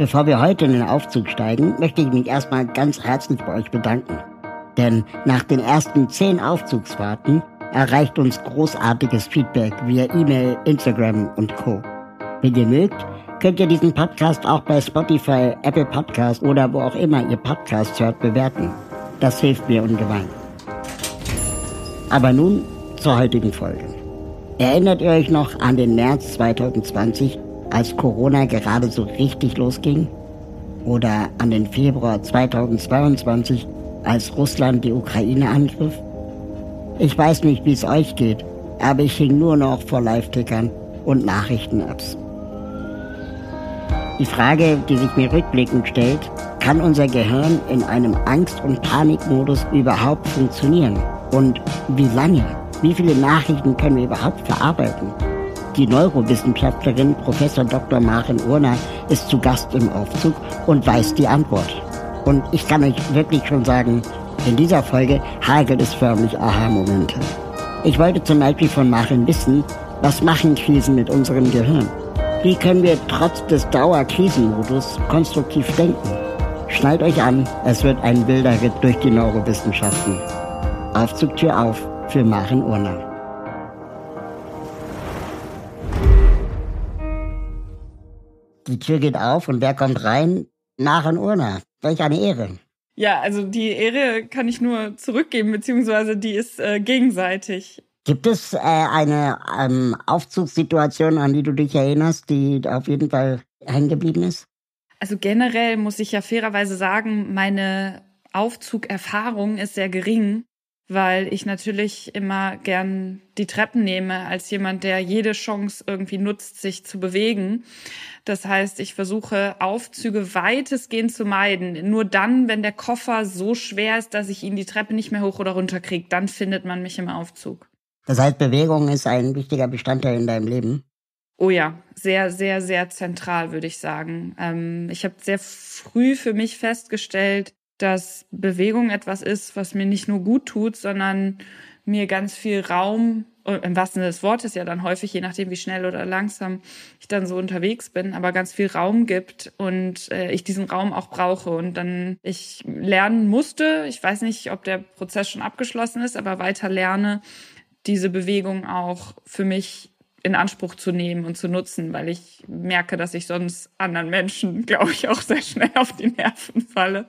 Bevor wir heute in den Aufzug steigen, möchte ich mich erstmal ganz herzlich bei euch bedanken. Denn nach den ersten zehn Aufzugsfahrten erreicht uns großartiges Feedback via E-Mail, Instagram und Co. Wenn ihr mögt, könnt ihr diesen Podcast auch bei Spotify, Apple Podcast oder wo auch immer ihr Podcast hört bewerten. Das hilft mir ungemein. Aber nun zur heutigen Folge. Erinnert ihr euch noch an den März 2020, als Corona gerade so richtig losging? Oder an den Februar 2022, als Russland die Ukraine angriff? Ich weiß nicht, wie es euch geht, aber ich hing nur noch vor Live-Tickern und Nachrichten-Apps. Die Frage, die sich mir rückblickend stellt, kann unser Gehirn in einem Angst- und Panikmodus überhaupt funktionieren? Und wie lange? Wie viele Nachrichten können wir überhaupt verarbeiten? Die Neurowissenschaftlerin Prof. Dr. Maren Urner ist zu Gast im Aufzug und weiß die Antwort. Und ich kann euch wirklich schon sagen, in dieser Folge hagelt es förmlich Aha-Momente. Ich wollte zum Beispiel von Maren wissen, was machen Krisen mit unserem Gehirn? Wie können wir trotz des Dauerkrisenmodus konstruktiv denken? Schnallt euch an, es wird ein wilder Ritt durch die Neurowissenschaften. Aufzugtür auf für Maren Urner. Die Tür geht auf und wer kommt rein? Maren Urner. Welch eine Ehre. Ja, also die Ehre kann ich nur zurückgeben, beziehungsweise die ist äh, gegenseitig. Gibt es äh, eine ähm, Aufzugssituation, an die du dich erinnerst, die auf jeden Fall hängen geblieben ist? Also generell muss ich ja fairerweise sagen, meine Aufzugerfahrung ist sehr gering, weil ich natürlich immer gern die Treppen nehme als jemand, der jede Chance irgendwie nutzt, sich zu bewegen. Das heißt, ich versuche Aufzüge weitestgehend zu meiden. Nur dann, wenn der Koffer so schwer ist, dass ich ihn die Treppe nicht mehr hoch oder runter kriege, dann findet man mich im Aufzug. Das heißt, Bewegung ist ein wichtiger Bestandteil in deinem Leben. Oh ja, sehr, sehr, sehr zentral, würde ich sagen. Ähm, ich habe sehr früh für mich festgestellt, dass Bewegung etwas ist, was mir nicht nur gut tut, sondern mir ganz viel Raum, im wahrsten Sinne des Wortes ja dann häufig, je nachdem wie schnell oder langsam ich dann so unterwegs bin, aber ganz viel Raum gibt und äh, ich diesen Raum auch brauche und dann ich lernen musste, ich weiß nicht, ob der Prozess schon abgeschlossen ist, aber weiter lerne, diese Bewegung auch für mich in Anspruch zu nehmen und zu nutzen, weil ich merke, dass ich sonst anderen Menschen, glaube ich, auch sehr schnell auf die Nerven falle,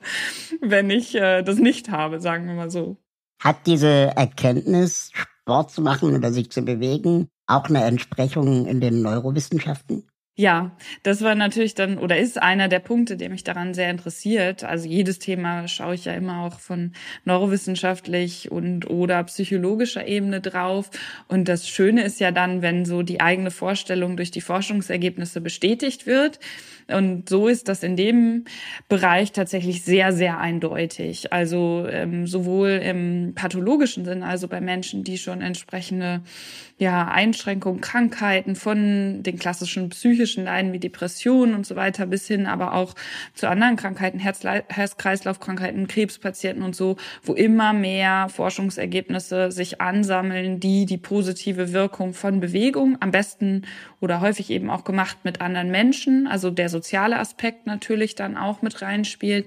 wenn ich äh, das nicht habe, sagen wir mal so. Hat diese Erkenntnis, Sport zu machen oder sich zu bewegen, auch eine Entsprechung in den Neurowissenschaften? Ja, das war natürlich dann oder ist einer der Punkte, der mich daran sehr interessiert. Also jedes Thema schaue ich ja immer auch von neurowissenschaftlich und oder psychologischer Ebene drauf. Und das Schöne ist ja dann, wenn so die eigene Vorstellung durch die Forschungsergebnisse bestätigt wird. Und so ist das in dem Bereich tatsächlich sehr, sehr eindeutig. Also ähm, sowohl im pathologischen Sinn, also bei Menschen, die schon entsprechende ja, Einschränkungen, Krankheiten von den klassischen psychischen Leiden wie Depressionen und so weiter bis hin aber auch zu anderen Krankheiten, Herz-Kreislauf-Krankheiten, Krebspatienten und so, wo immer mehr Forschungsergebnisse sich ansammeln, die die positive Wirkung von Bewegung am besten oder häufig eben auch gemacht mit anderen Menschen, also der soziale Aspekt natürlich dann auch mit reinspielt,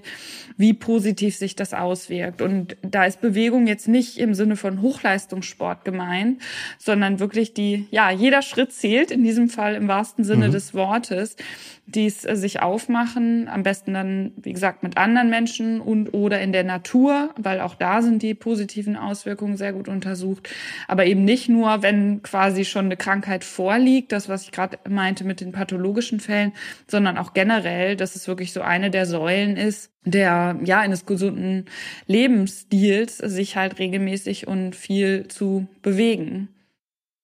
wie positiv sich das auswirkt. Und da ist Bewegung jetzt nicht im Sinne von Hochleistungssport gemeint, sondern wirklich die, ja, jeder Schritt zählt, in diesem Fall im wahrsten Sinne mhm. des Wortes die es äh, sich aufmachen, am besten dann, wie gesagt, mit anderen Menschen und oder in der Natur, weil auch da sind die positiven Auswirkungen sehr gut untersucht. Aber eben nicht nur, wenn quasi schon eine Krankheit vorliegt, das, was ich gerade meinte mit den pathologischen Fällen, sondern auch generell, dass es wirklich so eine der Säulen ist, der, ja, eines gesunden Lebensstils, sich halt regelmäßig und viel zu bewegen.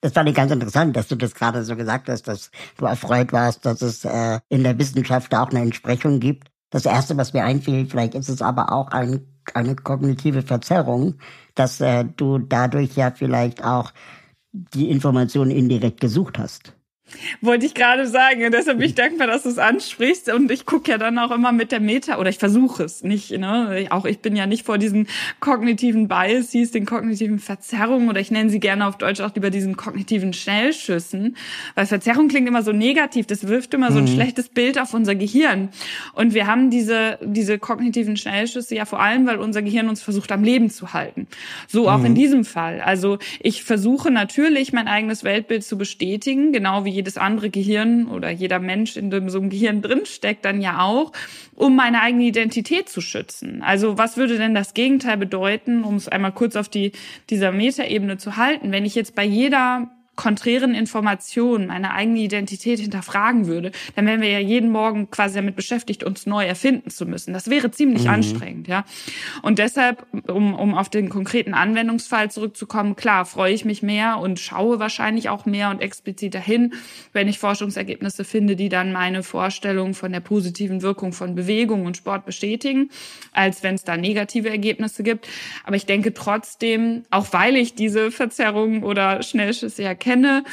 Das fand ich ganz interessant, dass du das gerade so gesagt hast, dass du erfreut warst, dass es äh, in der Wissenschaft auch eine Entsprechung gibt. Das Erste, was mir einfiel, vielleicht ist es aber auch ein, eine kognitive Verzerrung, dass äh, du dadurch ja vielleicht auch die Informationen indirekt gesucht hast. Wollte ich gerade sagen. Und deshalb bin ich dankbar, dass du es ansprichst. Und ich gucke ja dann auch immer mit der Meta, oder ich versuche es nicht, ne? Auch ich bin ja nicht vor diesen kognitiven Biases, den kognitiven Verzerrungen, oder ich nenne sie gerne auf Deutsch auch lieber diesen kognitiven Schnellschüssen. Weil Verzerrung klingt immer so negativ. Das wirft immer so ein mhm. schlechtes Bild auf unser Gehirn. Und wir haben diese, diese kognitiven Schnellschüsse ja vor allem, weil unser Gehirn uns versucht, am Leben zu halten. So auch mhm. in diesem Fall. Also ich versuche natürlich, mein eigenes Weltbild zu bestätigen, genau wie jedes andere Gehirn oder jeder Mensch in dem, so einem Gehirn drinsteckt, dann ja auch, um meine eigene Identität zu schützen. Also was würde denn das Gegenteil bedeuten, um es einmal kurz auf die, dieser Metaebene zu halten, wenn ich jetzt bei jeder konträren Informationen meine eigene Identität hinterfragen würde, dann wären wir ja jeden Morgen quasi damit beschäftigt, uns neu erfinden zu müssen. Das wäre ziemlich mhm. anstrengend, ja. Und deshalb, um, um auf den konkreten Anwendungsfall zurückzukommen, klar, freue ich mich mehr und schaue wahrscheinlich auch mehr und expliziter hin, wenn ich Forschungsergebnisse finde, die dann meine Vorstellung von der positiven Wirkung von Bewegung und Sport bestätigen, als wenn es da negative Ergebnisse gibt. Aber ich denke trotzdem, auch weil ich diese Verzerrungen oder Schnellschüsse ja kenne,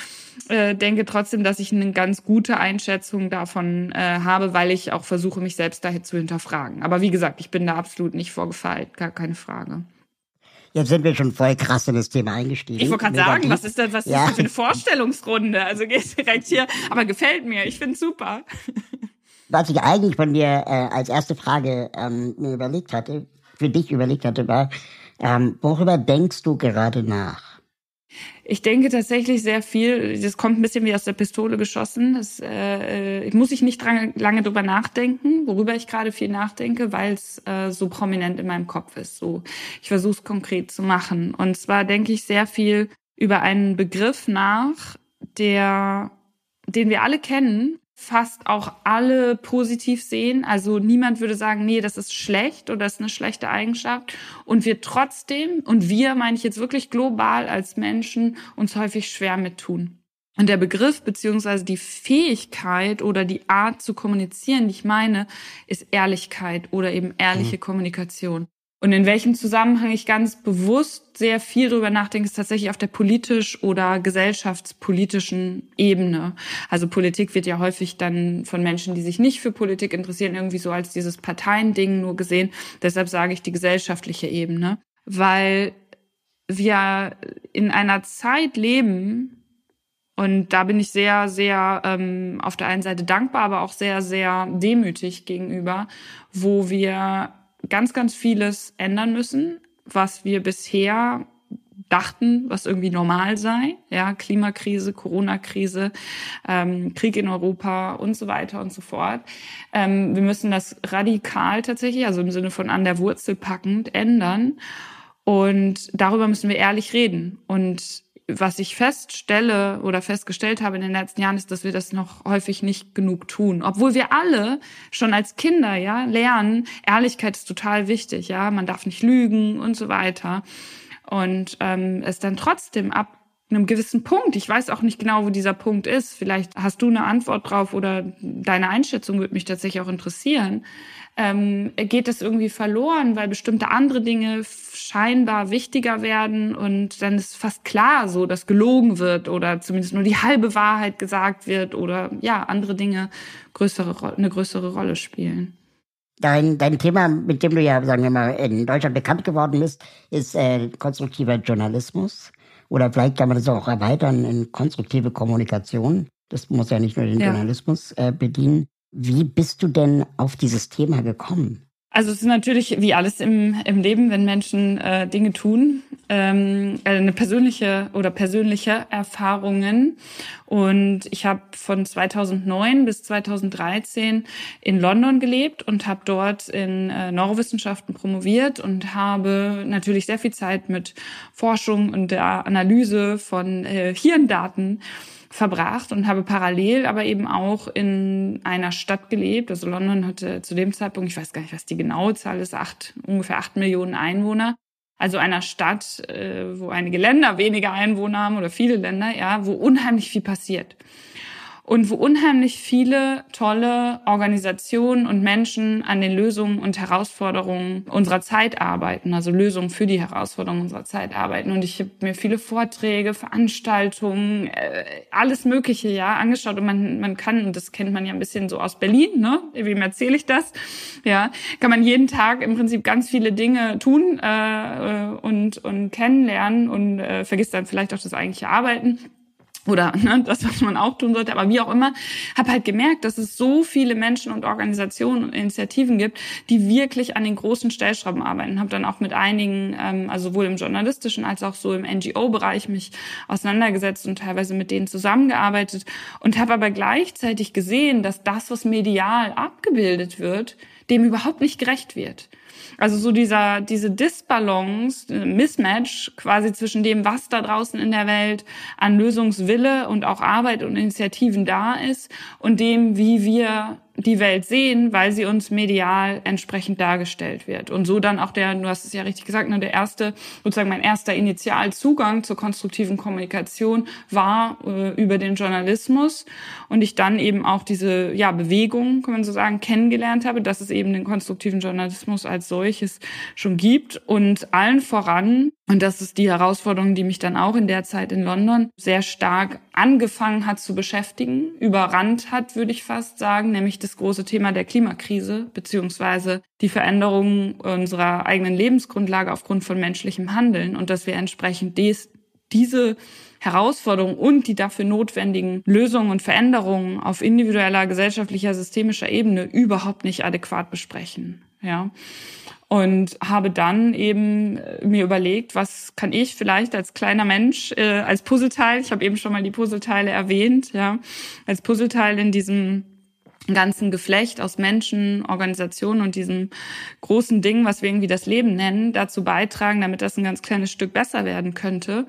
äh, denke trotzdem, dass ich eine ganz gute Einschätzung davon äh, habe, weil ich auch versuche, mich selbst dahin zu hinterfragen. Aber wie gesagt, ich bin da absolut nicht vorgefeilt, gar keine Frage. Jetzt sind wir schon voll krass in das Thema eingestiegen. Ich wollte gerade sagen, was ist das, was ja. ist das für eine Vorstellungsrunde? Also geht direkt hier, aber gefällt mir, ich finde super. Was ich eigentlich von dir äh, als erste Frage ähm, mir überlegt hatte, für dich überlegt hatte, war, ähm, worüber denkst du gerade nach? Ich denke tatsächlich sehr viel, das kommt ein bisschen wie aus der Pistole geschossen. Das äh, muss ich nicht dran, lange drüber nachdenken, worüber ich gerade viel nachdenke, weil es äh, so prominent in meinem Kopf ist. So, ich versuche es konkret zu machen. Und zwar denke ich sehr viel über einen Begriff nach, der, den wir alle kennen, fast auch alle positiv sehen. Also niemand würde sagen, nee, das ist schlecht oder das ist eine schlechte Eigenschaft. Und wir trotzdem, und wir meine ich jetzt wirklich global als Menschen, uns häufig schwer mit tun. Und der Begriff beziehungsweise die Fähigkeit oder die Art zu kommunizieren, die ich meine, ist Ehrlichkeit oder eben ehrliche mhm. Kommunikation. Und in welchem Zusammenhang ich ganz bewusst sehr viel darüber nachdenke, ist tatsächlich auf der politisch- oder gesellschaftspolitischen Ebene. Also Politik wird ja häufig dann von Menschen, die sich nicht für Politik interessieren, irgendwie so als dieses Parteiending nur gesehen. Deshalb sage ich die gesellschaftliche Ebene, weil wir in einer Zeit leben, und da bin ich sehr, sehr ähm, auf der einen Seite dankbar, aber auch sehr, sehr demütig gegenüber, wo wir ganz, ganz vieles ändern müssen, was wir bisher dachten, was irgendwie normal sei. Ja, Klimakrise, Corona-Krise, ähm, Krieg in Europa und so weiter und so fort. Ähm, wir müssen das radikal tatsächlich, also im Sinne von an der Wurzel packend, ändern. Und darüber müssen wir ehrlich reden. Und was ich feststelle oder festgestellt habe in den letzten Jahren, ist, dass wir das noch häufig nicht genug tun. Obwohl wir alle schon als Kinder, ja, lernen, Ehrlichkeit ist total wichtig, ja, man darf nicht lügen und so weiter. Und ähm, es dann trotzdem ab einem gewissen Punkt, ich weiß auch nicht genau, wo dieser Punkt ist, vielleicht hast du eine Antwort drauf oder deine Einschätzung würde mich tatsächlich auch interessieren, ähm, geht es irgendwie verloren, weil bestimmte andere Dinge scheinbar wichtiger werden und dann ist fast klar so, dass gelogen wird oder zumindest nur die halbe Wahrheit gesagt wird oder ja, andere Dinge größere, eine größere Rolle spielen. Dein, dein Thema, mit dem du ja, sagen wir mal, in Deutschland bekannt geworden bist, ist äh, konstruktiver Journalismus. Oder vielleicht kann man das auch erweitern in konstruktive Kommunikation. Das muss ja nicht nur den ja. Journalismus äh, bedienen. Wie bist du denn auf dieses Thema gekommen? Also es ist natürlich wie alles im, im Leben, wenn Menschen äh, Dinge tun, ähm, eine persönliche oder persönliche Erfahrungen. Und ich habe von 2009 bis 2013 in London gelebt und habe dort in äh, Neurowissenschaften promoviert und habe natürlich sehr viel Zeit mit Forschung und der Analyse von äh, Hirndaten verbracht und habe parallel aber eben auch in einer Stadt gelebt. Also London hatte zu dem Zeitpunkt, ich weiß gar nicht, was die genaue Zahl ist, acht, ungefähr acht Millionen Einwohner. also einer Stadt, äh, wo einige Länder weniger Einwohner haben oder viele Länder, ja, wo unheimlich viel passiert und wo unheimlich viele tolle Organisationen und Menschen an den Lösungen und Herausforderungen unserer Zeit arbeiten, also Lösungen für die Herausforderungen unserer Zeit arbeiten. Und ich habe mir viele Vorträge, Veranstaltungen, äh, alles Mögliche ja angeschaut und man man kann und das kennt man ja ein bisschen so aus Berlin, ne? Wem erzähle ich das? Ja, kann man jeden Tag im Prinzip ganz viele Dinge tun äh, und und kennenlernen und äh, vergisst dann vielleicht auch das eigentliche Arbeiten oder ne, das, was man auch tun sollte, aber wie auch immer, habe halt gemerkt, dass es so viele Menschen und Organisationen und Initiativen gibt, die wirklich an den großen Stellschrauben arbeiten. Habe dann auch mit einigen, ähm, also sowohl im journalistischen als auch so im NGO-Bereich mich auseinandergesetzt und teilweise mit denen zusammengearbeitet und habe aber gleichzeitig gesehen, dass das, was medial abgebildet wird, dem überhaupt nicht gerecht wird. Also so dieser, diese Disbalance, äh, Mismatch quasi zwischen dem, was da draußen in der Welt an Lösungswille und auch Arbeit und Initiativen da ist und dem, wie wir die Welt sehen, weil sie uns medial entsprechend dargestellt wird. Und so dann auch der, du hast es ja richtig gesagt, ne, der erste, sozusagen mein erster Initialzugang zur konstruktiven Kommunikation war äh, über den Journalismus und ich dann eben auch diese ja, Bewegung, kann man so sagen, kennengelernt habe, dass es eben den konstruktiven Journalismus als solches schon gibt und allen voran und das ist die Herausforderung, die mich dann auch in der Zeit in London sehr stark angefangen hat zu beschäftigen, überrannt hat, würde ich fast sagen, nämlich das große Thema der Klimakrise beziehungsweise die Veränderung unserer eigenen Lebensgrundlage aufgrund von menschlichem Handeln und dass wir entsprechend dies, diese Herausforderungen und die dafür notwendigen Lösungen und Veränderungen auf individueller, gesellschaftlicher, systemischer Ebene überhaupt nicht adäquat besprechen. Ja und habe dann eben äh, mir überlegt, was kann ich vielleicht als kleiner Mensch, äh, als Puzzleteil, ich habe eben schon mal die Puzzleteile erwähnt, ja, als Puzzleteil in diesem ganzen Geflecht aus Menschen, Organisationen und diesem großen Ding, was wir irgendwie das Leben nennen, dazu beitragen, damit das ein ganz kleines Stück besser werden könnte.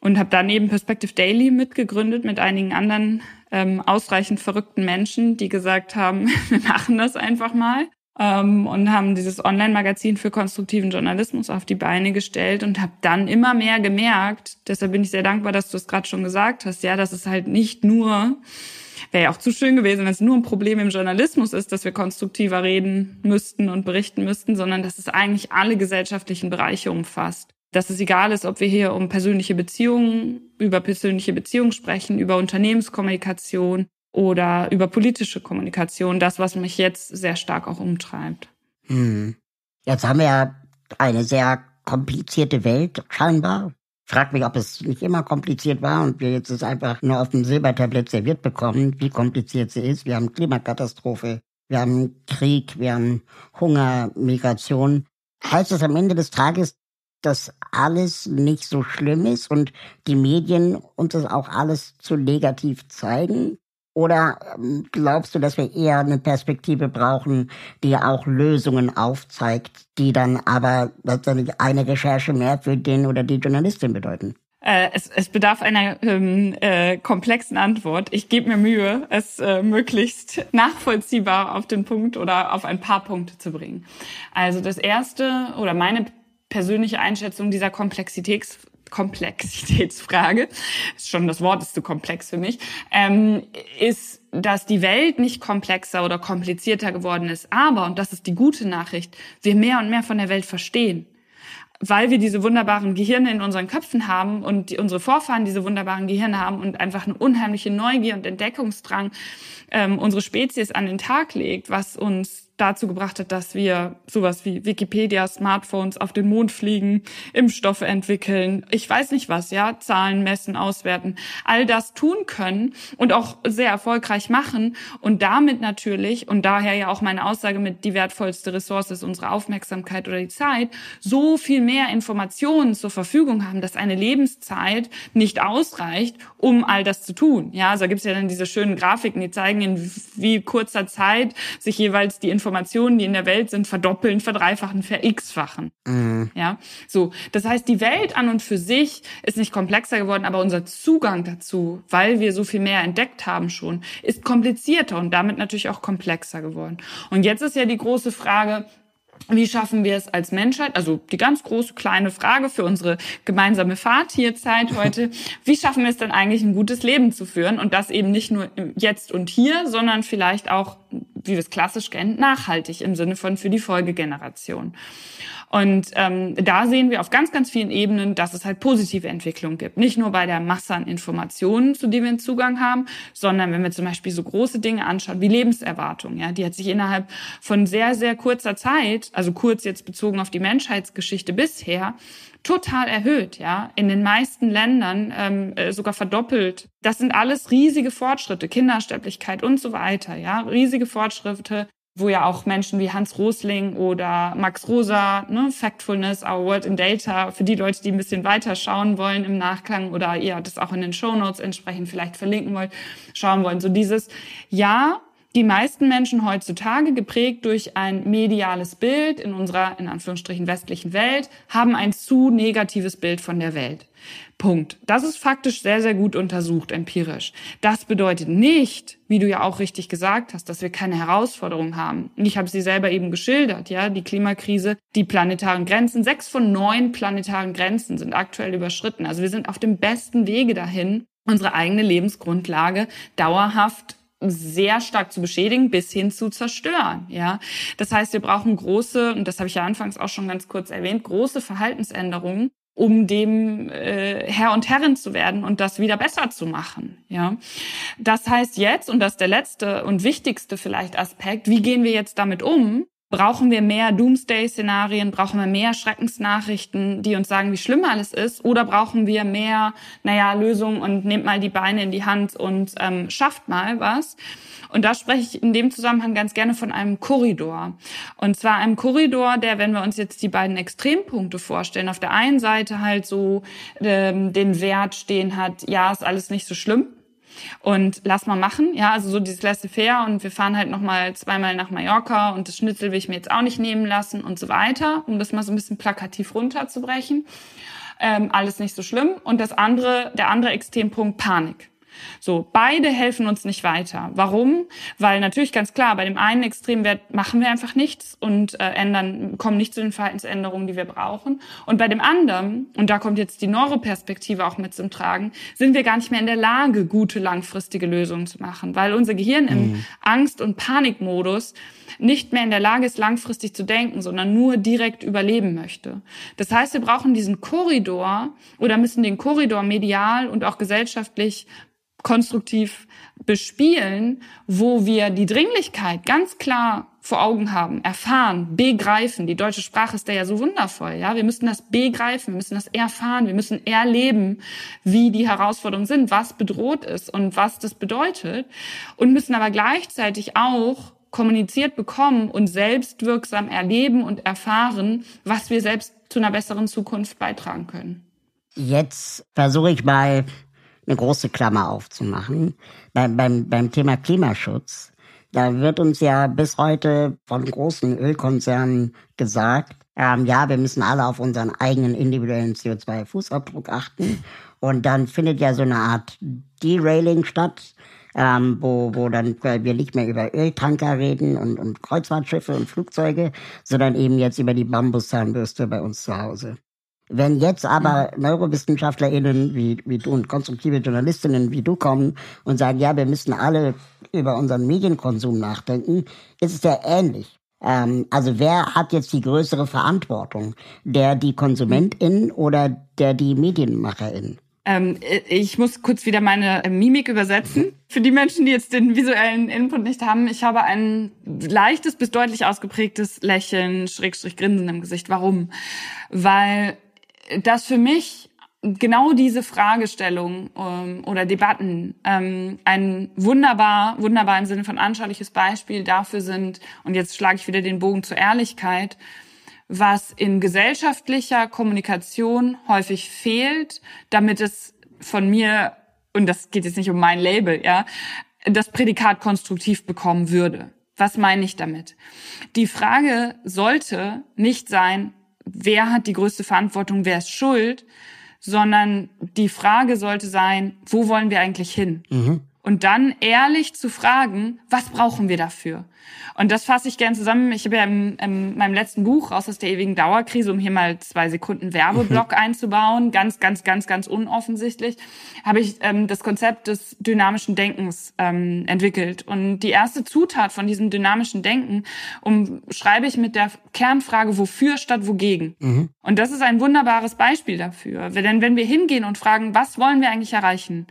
Und habe dann eben Perspective Daily mitgegründet mit einigen anderen ähm, ausreichend verrückten Menschen, die gesagt haben, wir machen das einfach mal ähm, und haben dieses Online-Magazin für konstruktiven Journalismus auf die Beine gestellt und habe dann immer mehr gemerkt, deshalb bin ich sehr dankbar, dass du es gerade schon gesagt hast, ja, dass es halt nicht nur, wäre ja auch zu schön gewesen, wenn es nur ein Problem im Journalismus ist, dass wir konstruktiver reden müssten und berichten müssten, sondern dass es eigentlich alle gesellschaftlichen Bereiche umfasst. Dass es egal ist, ob wir hier um persönliche Beziehungen, über persönliche Beziehungen sprechen, über Unternehmenskommunikation, oder über politische Kommunikation, das, was mich jetzt sehr stark auch umtreibt. Hm. Jetzt haben wir ja eine sehr komplizierte Welt, scheinbar. Frag mich, ob es nicht immer kompliziert war und wir jetzt es einfach nur auf dem Silbertablett serviert bekommen, wie kompliziert sie ist. Wir haben Klimakatastrophe, wir haben Krieg, wir haben Hunger, Migration. Heißt es am Ende des Tages, dass alles nicht so schlimm ist und die Medien uns das auch alles zu negativ zeigen? Oder ähm, glaubst du, dass wir eher eine Perspektive brauchen, die auch Lösungen aufzeigt, die dann aber letztendlich eine Recherche mehr für den oder die Journalistin bedeuten? Äh, es, es bedarf einer ähm, äh, komplexen Antwort. Ich gebe mir Mühe, es äh, möglichst nachvollziehbar auf den Punkt oder auf ein paar Punkte zu bringen. Also das erste oder meine persönliche Einschätzung dieser Komplexitäts Komplexitätsfrage, ist schon das Wort ist zu komplex für mich, ähm, ist, dass die Welt nicht komplexer oder komplizierter geworden ist, aber, und das ist die gute Nachricht, wir mehr und mehr von der Welt verstehen. Weil wir diese wunderbaren Gehirne in unseren Köpfen haben und die, unsere Vorfahren diese wunderbaren Gehirne haben und einfach eine unheimliche Neugier und Entdeckungsdrang ähm, unsere Spezies an den Tag legt, was uns dazu gebracht hat, dass wir sowas wie Wikipedia, Smartphones auf den Mond fliegen, Impfstoffe entwickeln, ich weiß nicht was, ja, Zahlen messen, auswerten, all das tun können und auch sehr erfolgreich machen und damit natürlich und daher ja auch meine Aussage mit die wertvollste Ressource ist unsere Aufmerksamkeit oder die Zeit, so viel mehr Informationen zur Verfügung haben, dass eine Lebenszeit nicht ausreicht, um all das zu tun. Ja, also da gibt's ja dann diese schönen Grafiken, die zeigen, in wie kurzer Zeit sich jeweils die Informationen Informationen, die in der Welt sind, verdoppeln, verdreifachen, verx-fachen. Mhm. Ja, so. Das heißt, die Welt an und für sich ist nicht komplexer geworden, aber unser Zugang dazu, weil wir so viel mehr entdeckt haben schon, ist komplizierter und damit natürlich auch komplexer geworden. Und jetzt ist ja die große Frage, wie schaffen wir es als Menschheit? Also die ganz große kleine Frage für unsere gemeinsame Fahrt hier Zeit heute. Wie schaffen wir es denn eigentlich ein gutes Leben zu führen? Und das eben nicht nur jetzt und hier, sondern vielleicht auch, wie wir es klassisch kennen, nachhaltig im Sinne von für die Folgegeneration. Und ähm, da sehen wir auf ganz, ganz vielen Ebenen, dass es halt positive Entwicklungen gibt. Nicht nur bei der Masse an Informationen, zu denen wir einen Zugang haben, sondern wenn wir zum Beispiel so große Dinge anschauen wie Lebenserwartung, ja, die hat sich innerhalb von sehr, sehr kurzer Zeit, also kurz jetzt bezogen auf die Menschheitsgeschichte bisher, total erhöht, ja, in den meisten Ländern ähm, äh, sogar verdoppelt. Das sind alles riesige Fortschritte, Kindersterblichkeit und so weiter, ja, riesige Fortschritte wo ja auch Menschen wie Hans Rosling oder Max Rosa, ne, Factfulness, Our World in Data, für die Leute, die ein bisschen weiter schauen wollen im Nachklang oder ihr das auch in den Show Notes entsprechend vielleicht verlinken wollt, schauen wollen. So dieses, ja, die meisten Menschen heutzutage, geprägt durch ein mediales Bild in unserer, in Anführungsstrichen, westlichen Welt, haben ein zu negatives Bild von der Welt. Punkt. Das ist faktisch sehr, sehr gut untersucht, empirisch. Das bedeutet nicht, wie du ja auch richtig gesagt hast, dass wir keine Herausforderungen haben. Ich habe sie selber eben geschildert, ja, die Klimakrise, die planetaren Grenzen. Sechs von neun planetaren Grenzen sind aktuell überschritten. Also wir sind auf dem besten Wege dahin, unsere eigene Lebensgrundlage dauerhaft sehr stark zu beschädigen bis hin zu zerstören. Ja, das heißt, wir brauchen große und das habe ich ja anfangs auch schon ganz kurz erwähnt, große Verhaltensänderungen, um dem äh, Herr und Herrin zu werden und das wieder besser zu machen. Ja, das heißt jetzt und das ist der letzte und wichtigste vielleicht Aspekt: Wie gehen wir jetzt damit um? Brauchen wir mehr Doomsday-Szenarien? Brauchen wir mehr Schreckensnachrichten, die uns sagen, wie schlimm alles ist? Oder brauchen wir mehr, naja, Lösungen und nehmt mal die Beine in die Hand und ähm, schafft mal was? Und da spreche ich in dem Zusammenhang ganz gerne von einem Korridor. Und zwar einem Korridor, der, wenn wir uns jetzt die beiden Extrempunkte vorstellen, auf der einen Seite halt so ähm, den Wert stehen hat, ja, ist alles nicht so schlimm und lass mal machen. Ja, also so dieses laissez-faire und wir fahren halt nochmal zweimal nach Mallorca und das Schnitzel will ich mir jetzt auch nicht nehmen lassen und so weiter, um das mal so ein bisschen plakativ runterzubrechen. Ähm, alles nicht so schlimm. Und das andere, der andere Extrempunkt, Panik. So, beide helfen uns nicht weiter. Warum? Weil natürlich ganz klar, bei dem einen Extremwert machen wir einfach nichts und äh, ändern, kommen nicht zu den Verhaltensänderungen, die wir brauchen. Und bei dem anderen, und da kommt jetzt die Neuroperspektive auch mit zum Tragen, sind wir gar nicht mehr in der Lage, gute langfristige Lösungen zu machen, weil unser Gehirn mhm. im Angst- und Panikmodus nicht mehr in der Lage ist, langfristig zu denken, sondern nur direkt überleben möchte. Das heißt, wir brauchen diesen Korridor oder müssen den Korridor medial und auch gesellschaftlich konstruktiv bespielen, wo wir die Dringlichkeit ganz klar vor Augen haben, erfahren, begreifen. Die deutsche Sprache ist da ja so wundervoll, ja. Wir müssen das begreifen, wir müssen das erfahren, wir müssen erleben, wie die Herausforderungen sind, was bedroht ist und was das bedeutet und müssen aber gleichzeitig auch kommuniziert bekommen und selbstwirksam erleben und erfahren, was wir selbst zu einer besseren Zukunft beitragen können. Jetzt versuche ich mal eine große Klammer aufzumachen. Beim, beim, beim Thema Klimaschutz, da wird uns ja bis heute von großen Ölkonzernen gesagt, ähm, ja, wir müssen alle auf unseren eigenen individuellen CO2-Fußabdruck achten. Und dann findet ja so eine Art Derailing statt, ähm, wo, wo dann wir nicht mehr über Öltanker reden und, und Kreuzfahrtschiffe und Flugzeuge, sondern eben jetzt über die Bambuszahnbürste bei uns zu Hause. Wenn jetzt aber NeurowissenschaftlerInnen wie, wie du und konstruktive Journalistinnen wie du kommen und sagen, ja, wir müssen alle über unseren Medienkonsum nachdenken, ist es ja ähnlich. Ähm, also wer hat jetzt die größere Verantwortung? Der die KonsumentInnen oder der die MedienmacherInnen? Ähm, ich muss kurz wieder meine Mimik übersetzen. Für die Menschen, die jetzt den visuellen Input nicht haben, ich habe ein leichtes bis deutlich ausgeprägtes Lächeln, Schrägstrich Grinsen im Gesicht. Warum? Weil dass für mich genau diese Fragestellung ähm, oder Debatten ähm, ein wunderbar, wunderbar im Sinne von anschauliches Beispiel dafür sind, und jetzt schlage ich wieder den Bogen zur Ehrlichkeit, was in gesellschaftlicher Kommunikation häufig fehlt, damit es von mir, und das geht jetzt nicht um mein Label, ja, das Prädikat konstruktiv bekommen würde. Was meine ich damit? Die Frage sollte nicht sein, wer hat die größte Verantwortung, wer ist schuld, sondern die Frage sollte sein, wo wollen wir eigentlich hin? Mhm. Und dann ehrlich zu fragen, was brauchen wir dafür? Und das fasse ich gern zusammen. Ich habe ja in, in meinem letzten Buch raus aus der ewigen Dauerkrise, um hier mal zwei Sekunden Werbeblock mhm. einzubauen, ganz, ganz, ganz, ganz unoffensichtlich, habe ich ähm, das Konzept des dynamischen Denkens ähm, entwickelt. Und die erste Zutat von diesem dynamischen Denken umschreibe ich mit der Kernfrage, wofür statt wogegen. Mhm. Und das ist ein wunderbares Beispiel dafür. Denn wenn wir hingehen und fragen, was wollen wir eigentlich erreichen?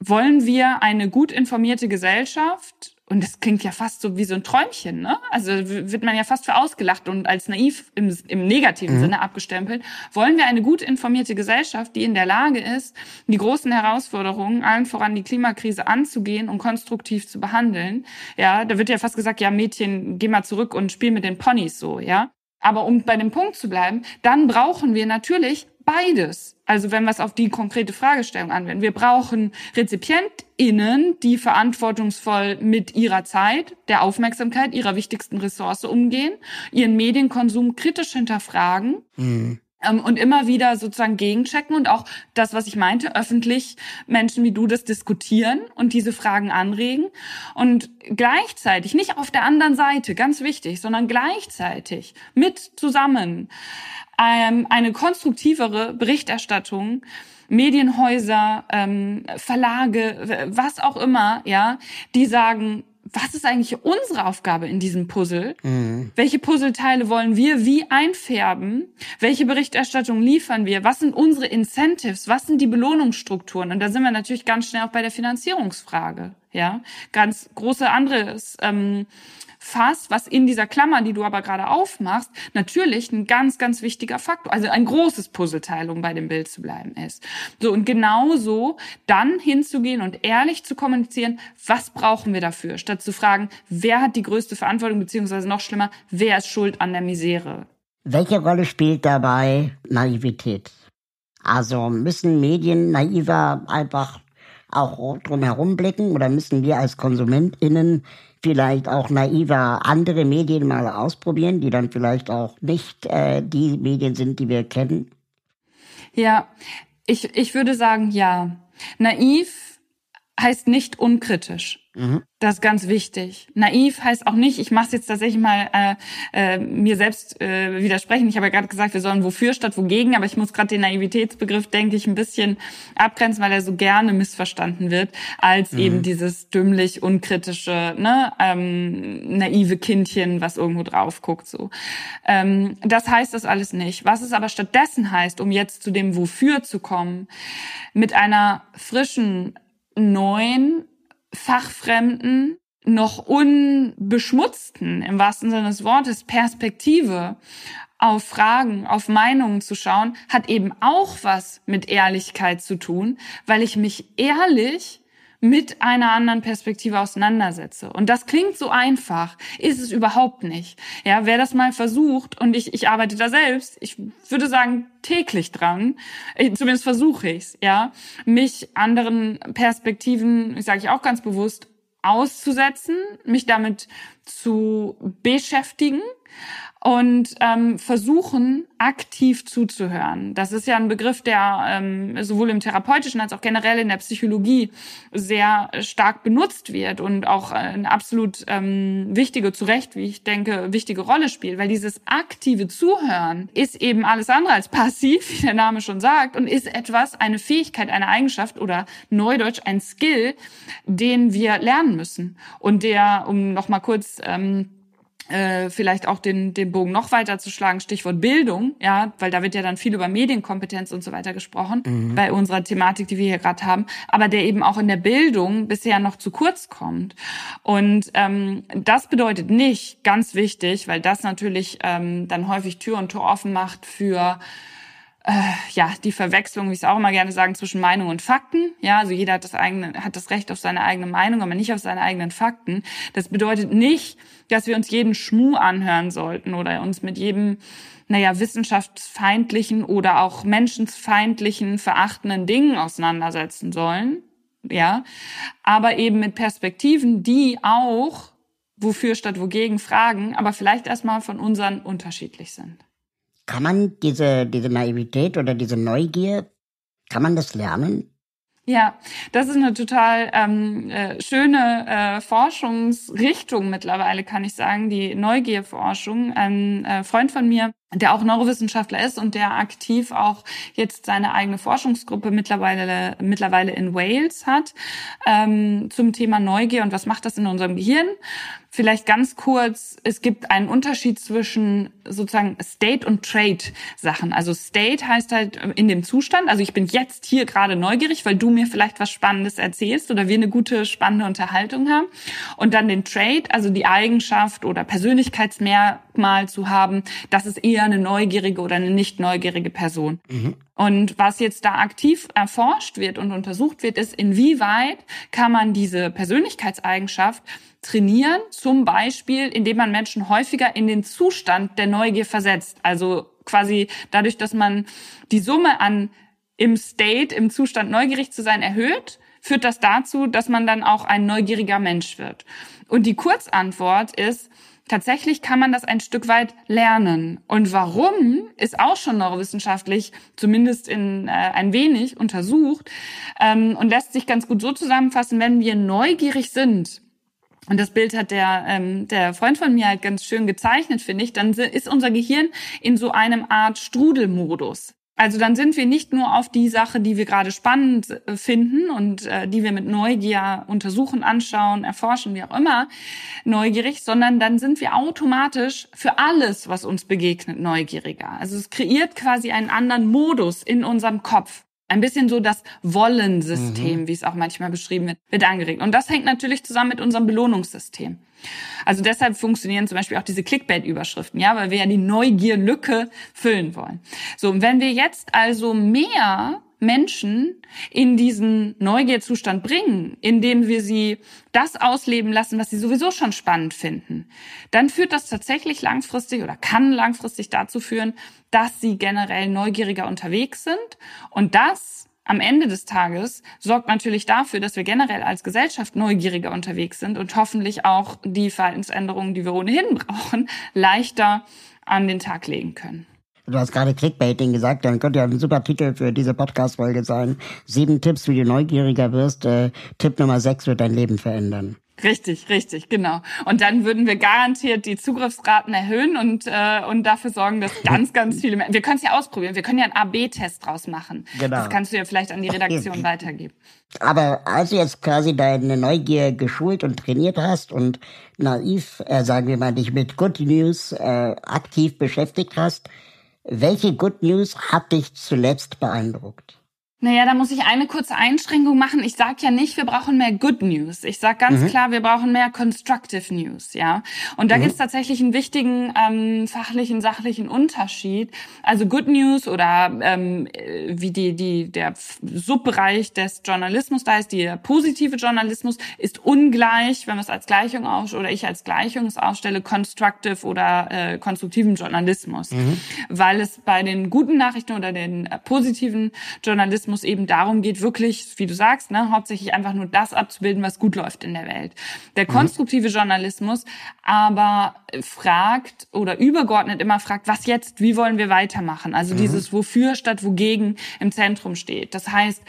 Wollen wir eine gut informierte Gesellschaft? Und das klingt ja fast so wie so ein Träumchen, ne? Also wird man ja fast für ausgelacht und als naiv im, im negativen mhm. Sinne abgestempelt. Wollen wir eine gut informierte Gesellschaft, die in der Lage ist, die großen Herausforderungen, allen voran die Klimakrise anzugehen und konstruktiv zu behandeln? Ja, da wird ja fast gesagt, ja, Mädchen, geh mal zurück und spiel mit den Ponys so, ja? Aber um bei dem Punkt zu bleiben, dann brauchen wir natürlich beides. Also wenn wir es auf die konkrete Fragestellung anwenden. Wir brauchen RezipientInnen, die verantwortungsvoll mit ihrer Zeit, der Aufmerksamkeit ihrer wichtigsten Ressource umgehen, ihren Medienkonsum kritisch hinterfragen. Mhm und immer wieder sozusagen gegenchecken und auch das, was ich meinte, öffentlich Menschen wie du das diskutieren und diese Fragen anregen. Und gleichzeitig, nicht auf der anderen Seite, ganz wichtig, sondern gleichzeitig mit zusammen ähm, eine konstruktivere Berichterstattung Medienhäuser, ähm, Verlage, was auch immer, ja, die sagen, was ist eigentlich unsere Aufgabe in diesem Puzzle? Mhm. Welche Puzzleteile wollen wir wie einfärben? Welche Berichterstattung liefern wir? Was sind unsere Incentives? Was sind die Belohnungsstrukturen? Und da sind wir natürlich ganz schnell auch bei der Finanzierungsfrage. Ja, ganz große anderes ähm, Fass, was in dieser Klammer, die du aber gerade aufmachst, natürlich ein ganz, ganz wichtiger Faktor, also ein großes Puzzleteil, um bei dem Bild zu bleiben ist. So, und genauso dann hinzugehen und ehrlich zu kommunizieren, was brauchen wir dafür, statt zu fragen, wer hat die größte Verantwortung, beziehungsweise noch schlimmer, wer ist schuld an der Misere. Welche Rolle spielt dabei Naivität? Also müssen Medien naiver einfach auch drumherum blicken oder müssen wir als KonsumentInnen vielleicht auch naiver andere Medien mal ausprobieren, die dann vielleicht auch nicht äh, die Medien sind, die wir kennen? Ja, ich, ich würde sagen, ja. Naiv heißt nicht unkritisch. Mhm. Das ist ganz wichtig. Naiv heißt auch nicht, ich mache es jetzt tatsächlich mal äh, äh, mir selbst äh, widersprechen. Ich habe ja gerade gesagt, wir sollen wofür statt wogegen, aber ich muss gerade den Naivitätsbegriff, denke ich, ein bisschen abgrenzen, weil er so gerne missverstanden wird, als mhm. eben dieses dümmlich, unkritische, ne, ähm, naive Kindchen, was irgendwo drauf guckt. So. Ähm, das heißt das alles nicht. Was es aber stattdessen heißt, um jetzt zu dem Wofür zu kommen, mit einer frischen, neuen fachfremden, noch unbeschmutzten, im wahrsten Sinne des Wortes, Perspektive auf Fragen, auf Meinungen zu schauen, hat eben auch was mit Ehrlichkeit zu tun, weil ich mich ehrlich mit einer anderen Perspektive auseinandersetze. Und das klingt so einfach, ist es überhaupt nicht. Ja, wer das mal versucht, und ich, ich arbeite da selbst, ich würde sagen, täglich dran, ich, zumindest versuche ich's, ja, mich anderen Perspektiven, ich sage ich auch ganz bewusst, auszusetzen, mich damit zu beschäftigen und ähm, versuchen, aktiv zuzuhören. Das ist ja ein Begriff, der ähm, sowohl im therapeutischen als auch generell in der Psychologie sehr stark benutzt wird und auch eine absolut ähm, wichtige, zu Recht, wie ich denke, wichtige Rolle spielt, weil dieses aktive Zuhören ist eben alles andere als passiv, wie der Name schon sagt, und ist etwas, eine Fähigkeit, eine Eigenschaft oder neudeutsch ein Skill, den wir lernen müssen und der, um noch mal kurz ähm, äh, vielleicht auch den, den Bogen noch weiter zu schlagen, Stichwort Bildung, ja, weil da wird ja dann viel über Medienkompetenz und so weiter gesprochen, mhm. bei unserer Thematik, die wir hier gerade haben, aber der eben auch in der Bildung bisher noch zu kurz kommt. Und ähm, das bedeutet nicht, ganz wichtig, weil das natürlich ähm, dann häufig Tür und Tor offen macht für ja, die Verwechslung, wie ich es auch immer gerne sagen, zwischen Meinung und Fakten. Ja, also jeder hat das eigene, hat das Recht auf seine eigene Meinung, aber nicht auf seine eigenen Fakten. Das bedeutet nicht, dass wir uns jeden Schmuh anhören sollten oder uns mit jedem, naja, wissenschaftsfeindlichen oder auch menschensfeindlichen, verachtenden Dingen auseinandersetzen sollen. Ja, aber eben mit Perspektiven, die auch wofür statt wogegen fragen, aber vielleicht erstmal von unseren unterschiedlich sind. Kann man diese, diese Naivität oder diese Neugier, kann man das lernen? Ja, das ist eine total ähm, äh, schöne äh, Forschungsrichtung mittlerweile, kann ich sagen, die Neugierforschung. Ein äh, Freund von mir der auch Neurowissenschaftler ist und der aktiv auch jetzt seine eigene Forschungsgruppe mittlerweile mittlerweile in Wales hat ähm, zum Thema Neugier und was macht das in unserem Gehirn. Vielleicht ganz kurz, es gibt einen Unterschied zwischen sozusagen State und Trade Sachen. Also State heißt halt in dem Zustand, also ich bin jetzt hier gerade neugierig, weil du mir vielleicht was Spannendes erzählst oder wir eine gute, spannende Unterhaltung haben. Und dann den Trade, also die Eigenschaft oder Persönlichkeitsmerkmal zu haben, das ist eher eher eine neugierige oder eine nicht neugierige Person. Mhm. Und was jetzt da aktiv erforscht wird und untersucht wird, ist, inwieweit kann man diese Persönlichkeitseigenschaft trainieren, zum Beispiel, indem man Menschen häufiger in den Zustand der Neugier versetzt. Also quasi dadurch, dass man die Summe an im State, im Zustand neugierig zu sein, erhöht, führt das dazu, dass man dann auch ein neugieriger Mensch wird. Und die Kurzantwort ist, tatsächlich kann man das ein Stück weit lernen. Und warum ist auch schon neurowissenschaftlich, zumindest in äh, ein wenig untersucht ähm, und lässt sich ganz gut so zusammenfassen, wenn wir neugierig sind. Und das Bild hat der, ähm, der Freund von mir halt ganz schön gezeichnet, finde ich. Dann ist unser Gehirn in so einem Art Strudelmodus. Also dann sind wir nicht nur auf die Sache, die wir gerade spannend äh, finden und äh, die wir mit Neugier untersuchen, anschauen, erforschen, wie auch immer, neugierig, sondern dann sind wir automatisch für alles, was uns begegnet, neugieriger. Also es kreiert quasi einen anderen Modus in unserem Kopf. Ein bisschen so das Wollensystem, mhm. wie es auch manchmal beschrieben wird, wird angeregt. Und das hängt natürlich zusammen mit unserem Belohnungssystem. Also deshalb funktionieren zum Beispiel auch diese Clickbait-Überschriften, ja, weil wir ja die Neugierlücke füllen wollen. So, und wenn wir jetzt also mehr Menschen in diesen Neugierzustand bringen, indem wir sie das ausleben lassen, was sie sowieso schon spannend finden, dann führt das tatsächlich langfristig oder kann langfristig dazu führen, dass sie generell neugieriger unterwegs sind und das am Ende des Tages sorgt natürlich dafür, dass wir generell als Gesellschaft neugieriger unterwegs sind und hoffentlich auch die Verhaltensänderungen, die wir ohnehin brauchen, leichter an den Tag legen können. Du hast gerade Clickbaiting gesagt, dann könnte ja ein super Titel für diese Podcast-Folge sein. Sieben Tipps, wie du neugieriger wirst. Äh, Tipp Nummer sechs wird dein Leben verändern. Richtig, richtig, genau. Und dann würden wir garantiert die Zugriffsraten erhöhen und, äh, und dafür sorgen, dass ganz, ganz viele Menschen. Wir können es ja ausprobieren. Wir können ja einen AB-Test draus machen. Genau. Das kannst du ja vielleicht an die Redaktion weitergeben. Aber als du jetzt quasi deine Neugier geschult und trainiert hast und naiv, äh, sagen wir mal, dich mit Good News äh, aktiv beschäftigt hast, welche Good News hat dich zuletzt beeindruckt? Naja, da muss ich eine kurze Einschränkung machen. Ich sage ja nicht, wir brauchen mehr Good News. Ich sage ganz mhm. klar, wir brauchen mehr Constructive News, ja. Und da mhm. gibt es tatsächlich einen wichtigen ähm, fachlichen, sachlichen Unterschied. Also Good News oder ähm, wie die, die, der Subbereich des Journalismus da ist, der positive Journalismus, ist ungleich, wenn wir es als Gleichung aus oder ich als Gleichung es aufstelle, Constructive oder äh, konstruktiven Journalismus. Mhm. Weil es bei den guten Nachrichten oder den äh, positiven Journalismus Journalismus eben darum geht, wirklich, wie du sagst, ne, hauptsächlich einfach nur das abzubilden, was gut läuft in der Welt. Der mhm. konstruktive. Journalismus aber fragt oder übergeordnet immer fragt, was jetzt, wie wollen wir weitermachen? Also mhm. dieses Wofür statt Wogegen im Zentrum steht. Das heißt,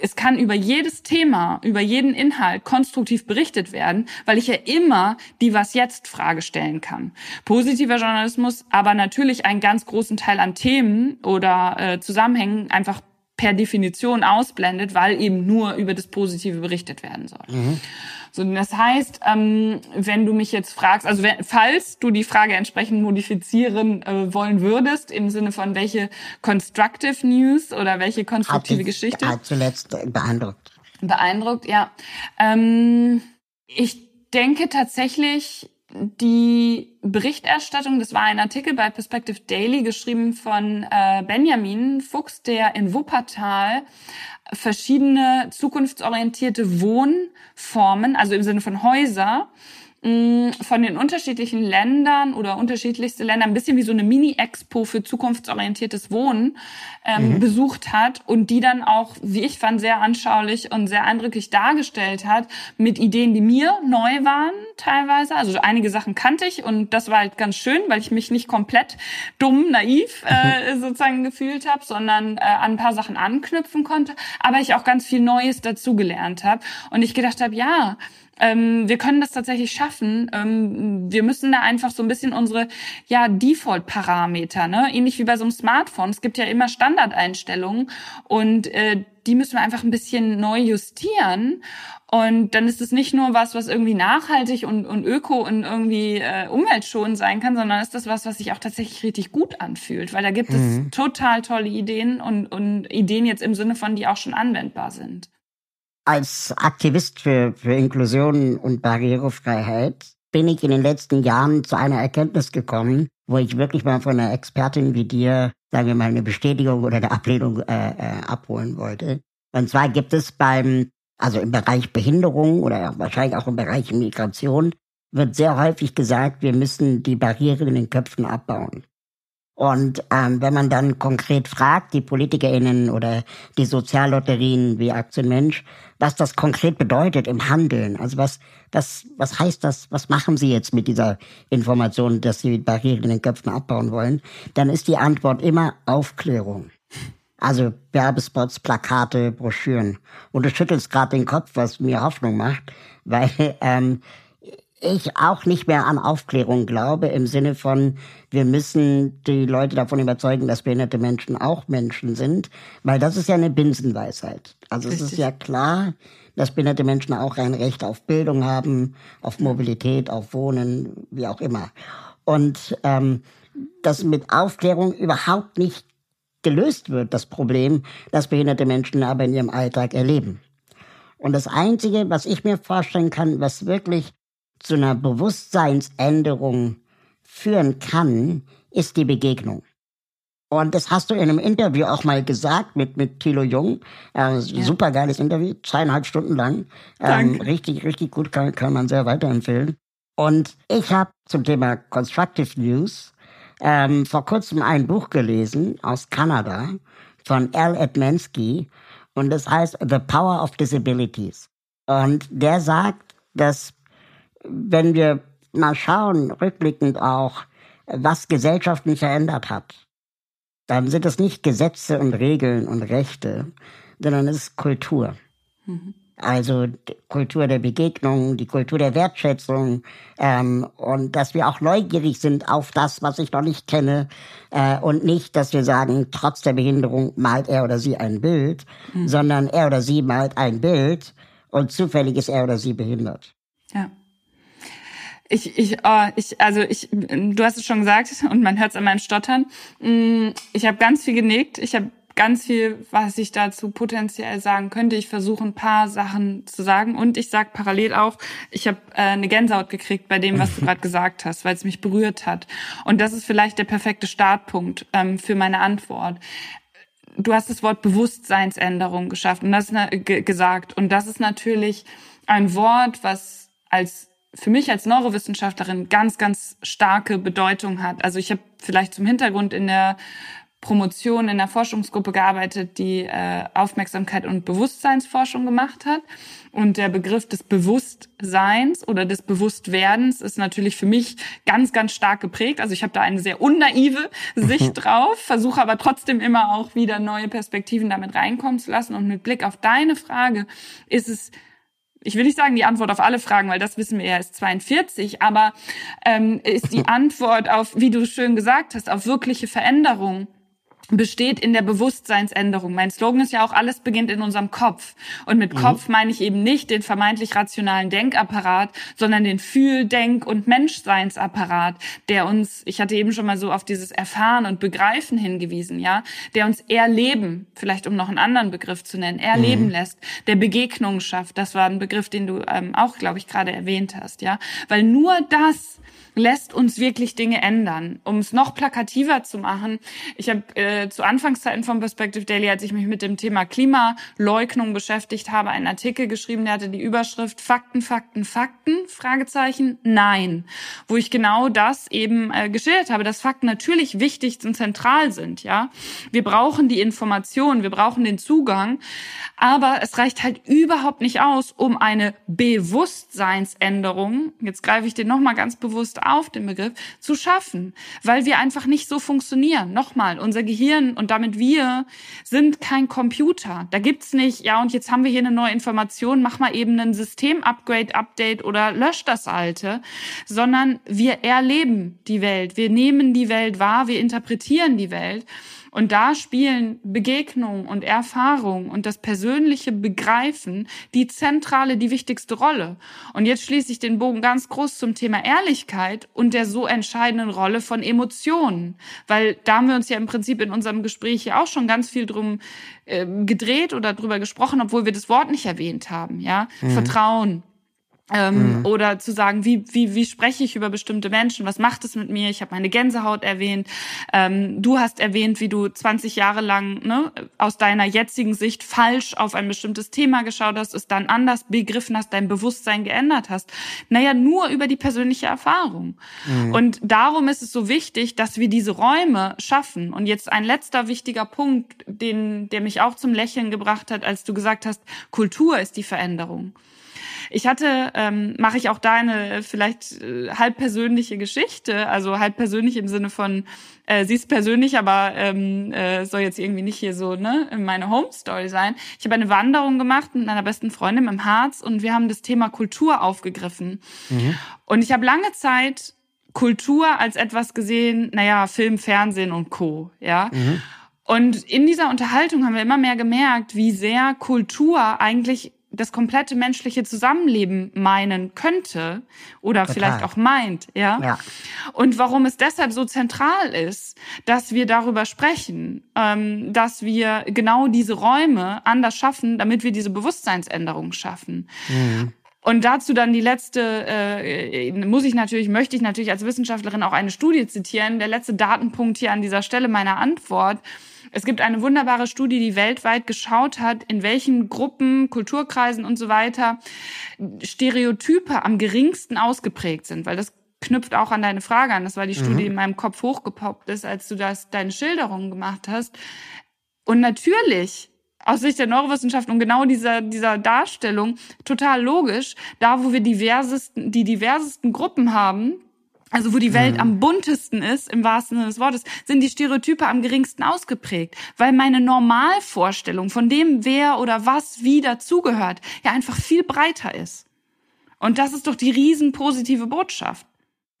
es kann über jedes Thema, über jeden Inhalt konstruktiv berichtet werden, weil ich ja immer die Was jetzt Frage stellen kann. Positiver Journalismus, aber natürlich einen ganz großen Teil an Themen oder äh, Zusammenhängen einfach per Definition ausblendet, weil eben nur über das Positive berichtet werden soll. Mhm. So, das heißt, ähm, wenn du mich jetzt fragst, also wenn, falls du die Frage entsprechend modifizieren äh, wollen würdest, im Sinne von welche Constructive News oder welche konstruktive hat Geschichte. Hat zuletzt beeindruckt. Beeindruckt, ja. Ähm, ich denke tatsächlich, die Berichterstattung, das war ein Artikel bei Perspective Daily geschrieben von äh, Benjamin Fuchs, der in Wuppertal verschiedene zukunftsorientierte Wohnformen, also im Sinne von Häuser, von den unterschiedlichen Ländern oder unterschiedlichste Länder ein bisschen wie so eine Mini-Expo für zukunftsorientiertes Wohnen ähm, mhm. besucht hat und die dann auch, wie ich fand, sehr anschaulich und sehr eindrücklich dargestellt hat mit Ideen, die mir neu waren teilweise. Also einige Sachen kannte ich und das war halt ganz schön, weil ich mich nicht komplett dumm, naiv äh, sozusagen gefühlt habe, sondern äh, an ein paar Sachen anknüpfen konnte, aber ich auch ganz viel Neues dazugelernt habe und ich gedacht habe, ja, ähm, wir können das tatsächlich schaffen. Ähm, wir müssen da einfach so ein bisschen unsere ja Default-Parameter, ne, ähnlich wie bei so einem Smartphone. Es gibt ja immer Standardeinstellungen und äh, die müssen wir einfach ein bisschen neu justieren. Und dann ist es nicht nur was, was irgendwie nachhaltig und, und öko und irgendwie äh, umweltschonend sein kann, sondern ist das was, was sich auch tatsächlich richtig gut anfühlt. Weil da gibt mhm. es total tolle Ideen und, und Ideen jetzt im Sinne von, die auch schon anwendbar sind. Als Aktivist für, für Inklusion und Barrierefreiheit bin ich in den letzten Jahren zu einer Erkenntnis gekommen, wo ich wirklich mal von einer Expertin wie dir, sagen wir mal, eine Bestätigung oder eine Ablehnung äh, äh, abholen wollte. Und zwar gibt es beim, also im Bereich Behinderung oder wahrscheinlich auch im Bereich Migration, wird sehr häufig gesagt, wir müssen die Barrieren in den Köpfen abbauen. Und ähm, wenn man dann konkret fragt, die PolitikerInnen oder die Soziallotterien wie Aktien Mensch, was das konkret bedeutet im Handeln, also was, was, was heißt das, was machen sie jetzt mit dieser Information, dass sie Barrieren in den Köpfen abbauen wollen, dann ist die Antwort immer Aufklärung. Also Werbespots, Plakate, Broschüren. Und du schüttelst gerade den Kopf, was mir Hoffnung macht, weil ähm, ich auch nicht mehr an Aufklärung glaube, im Sinne von, wir müssen die Leute davon überzeugen, dass behinderte Menschen auch Menschen sind, weil das ist ja eine Binsenweisheit. Also Richtig. es ist ja klar, dass behinderte Menschen auch ein Recht auf Bildung haben, auf Mobilität, auf Wohnen, wie auch immer. Und ähm, dass mit Aufklärung überhaupt nicht gelöst wird, das Problem, das behinderte Menschen aber in ihrem Alltag erleben. Und das Einzige, was ich mir vorstellen kann, was wirklich zu einer Bewusstseinsänderung führen kann, ist die Begegnung. Und das hast du in einem Interview auch mal gesagt mit, mit Thilo Jung. Äh, ja. Super geiles Interview, zweieinhalb Stunden lang. Ähm, richtig, richtig gut, kann, kann man sehr weiterempfehlen. Und ich habe zum Thema Constructive News ähm, vor kurzem ein Buch gelesen aus Kanada von Al Edmensky und das heißt The Power of Disabilities. Und der sagt, dass wenn wir mal schauen, rückblickend auch, was Gesellschaften verändert hat, dann sind es nicht Gesetze und Regeln und Rechte, sondern es ist Kultur. Mhm. Also Kultur der Begegnung, die Kultur der Wertschätzung ähm, und dass wir auch neugierig sind auf das, was ich noch nicht kenne äh, und nicht, dass wir sagen, trotz der Behinderung malt er oder sie ein Bild, mhm. sondern er oder sie malt ein Bild und zufällig ist er oder sie behindert. Ja. Ich, ich, oh, ich, also ich, du hast es schon gesagt und man hört es an meinem Stottern. Mm, ich habe ganz viel genickt. Ich habe ganz viel, was ich dazu potenziell sagen könnte. Ich versuche ein paar Sachen zu sagen und ich sage parallel auch, ich habe äh, eine Gänsehaut gekriegt bei dem, was du gerade gesagt hast, weil es mich berührt hat. Und das ist vielleicht der perfekte Startpunkt ähm, für meine Antwort. Du hast das Wort Bewusstseinsänderung geschafft und das gesagt und das ist natürlich ein Wort, was als für mich als Neurowissenschaftlerin ganz, ganz starke Bedeutung hat. Also ich habe vielleicht zum Hintergrund in der Promotion in der Forschungsgruppe gearbeitet, die äh, Aufmerksamkeit und Bewusstseinsforschung gemacht hat. Und der Begriff des Bewusstseins oder des Bewusstwerdens ist natürlich für mich ganz, ganz stark geprägt. Also ich habe da eine sehr unnaive Sicht drauf, versuche aber trotzdem immer auch wieder neue Perspektiven damit reinkommen zu lassen. Und mit Blick auf deine Frage ist es ich will nicht sagen die Antwort auf alle Fragen, weil das wissen wir ja ist 42, aber ähm, ist die Antwort auf, wie du schön gesagt hast, auf wirkliche Veränderung besteht in der Bewusstseinsänderung. Mein Slogan ist ja auch, alles beginnt in unserem Kopf. Und mit mhm. Kopf meine ich eben nicht den vermeintlich rationalen Denkapparat, sondern den Fühl-, Denk- und Menschseinsapparat, der uns, ich hatte eben schon mal so auf dieses Erfahren und Begreifen hingewiesen, ja, der uns erleben, vielleicht um noch einen anderen Begriff zu nennen, erleben mhm. lässt, der Begegnung schafft. Das war ein Begriff, den du ähm, auch, glaube ich, gerade erwähnt hast, ja. Weil nur das lässt uns wirklich Dinge ändern. Um es noch plakativer zu machen, ich habe äh, äh, zu Anfangszeiten von Perspective Daily, als ich mich mit dem Thema Klimaleugnung beschäftigt habe, einen Artikel geschrieben, der hatte die Überschrift Fakten, Fakten, Fakten, Fragezeichen, nein. Wo ich genau das eben äh, geschildert habe, dass Fakten natürlich wichtig und zentral sind, ja. Wir brauchen die Information, wir brauchen den Zugang, aber es reicht halt überhaupt nicht aus, um eine Bewusstseinsänderung, jetzt greife ich den nochmal ganz bewusst auf, den Begriff, zu schaffen, weil wir einfach nicht so funktionieren. Nochmal, unser Gehirn und damit wir sind kein Computer. Da gibt's nicht, ja, und jetzt haben wir hier eine neue Information, mach mal eben ein System-Upgrade, Update oder lösch das alte, sondern wir erleben die Welt, wir nehmen die Welt wahr, wir interpretieren die Welt. Und da spielen Begegnung und Erfahrung und das persönliche Begreifen die zentrale, die wichtigste Rolle. Und jetzt schließe ich den Bogen ganz groß zum Thema Ehrlichkeit und der so entscheidenden Rolle von Emotionen. Weil da haben wir uns ja im Prinzip in unserem Gespräch ja auch schon ganz viel drum äh, gedreht oder drüber gesprochen, obwohl wir das Wort nicht erwähnt haben. Ja, mhm. Vertrauen, ähm, mhm. Oder zu sagen, wie, wie, wie spreche ich über bestimmte Menschen? Was macht es mit mir? Ich habe meine Gänsehaut erwähnt. Ähm, du hast erwähnt, wie du 20 Jahre lang ne, aus deiner jetzigen Sicht falsch auf ein bestimmtes Thema geschaut hast, es dann anders begriffen hast, dein Bewusstsein geändert hast. Naja, nur über die persönliche Erfahrung. Mhm. Und darum ist es so wichtig, dass wir diese Räume schaffen. Und jetzt ein letzter wichtiger Punkt, den, der mich auch zum Lächeln gebracht hat, als du gesagt hast, Kultur ist die Veränderung. Ich hatte, ähm, mache ich auch da eine vielleicht äh, halb persönliche Geschichte, also halb persönlich im Sinne von, äh, sie ist persönlich, aber ähm, äh, soll jetzt irgendwie nicht hier so ne meine Home Story sein. Ich habe eine Wanderung gemacht mit meiner besten Freundin im Harz und wir haben das Thema Kultur aufgegriffen. Mhm. Und ich habe lange Zeit Kultur als etwas gesehen, naja, Film, Fernsehen und Co. Ja. Mhm. Und in dieser Unterhaltung haben wir immer mehr gemerkt, wie sehr Kultur eigentlich das komplette menschliche Zusammenleben meinen könnte oder Total. vielleicht auch meint, ja? ja. Und warum es deshalb so zentral ist, dass wir darüber sprechen, ähm, dass wir genau diese Räume anders schaffen, damit wir diese Bewusstseinsänderung schaffen. Mhm. Und dazu dann die letzte, äh, muss ich natürlich, möchte ich natürlich als Wissenschaftlerin auch eine Studie zitieren. Der letzte Datenpunkt hier an dieser Stelle meiner Antwort es gibt eine wunderbare Studie, die weltweit geschaut hat, in welchen Gruppen, Kulturkreisen und so weiter Stereotype am geringsten ausgeprägt sind, weil das knüpft auch an deine Frage an. Das war die mhm. Studie, die in meinem Kopf hochgepoppt ist, als du das deine Schilderungen gemacht hast. Und natürlich aus Sicht der Neurowissenschaft und genau dieser, dieser Darstellung total logisch, da wo wir diversesten, die diversesten Gruppen haben, also wo die Welt mhm. am buntesten ist, im wahrsten Sinne des Wortes, sind die Stereotype am geringsten ausgeprägt, weil meine Normalvorstellung von dem, wer oder was wie dazugehört, ja einfach viel breiter ist. Und das ist doch die riesen positive Botschaft.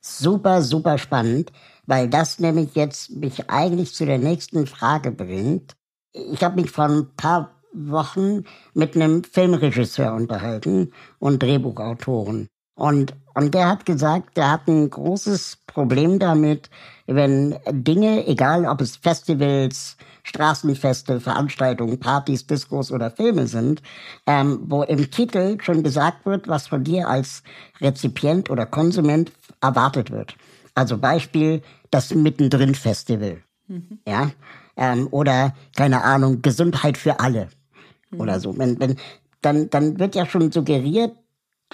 Super, super spannend, weil das nämlich jetzt mich eigentlich zu der nächsten Frage bringt. Ich habe mich vor ein paar Wochen mit einem Filmregisseur unterhalten und Drehbuchautoren. Und, und der hat gesagt, der hat ein großes Problem damit, wenn Dinge, egal ob es Festivals, Straßenfeste, Veranstaltungen, Partys, Diskos oder Filme sind, ähm, wo im Titel schon gesagt wird, was von dir als Rezipient oder Konsument erwartet wird. Also Beispiel das Mittendrin Festival. Mhm. Ja. Ähm, oder, keine Ahnung, Gesundheit für alle. Mhm. Oder so. Wenn, wenn, dann, dann wird ja schon suggeriert,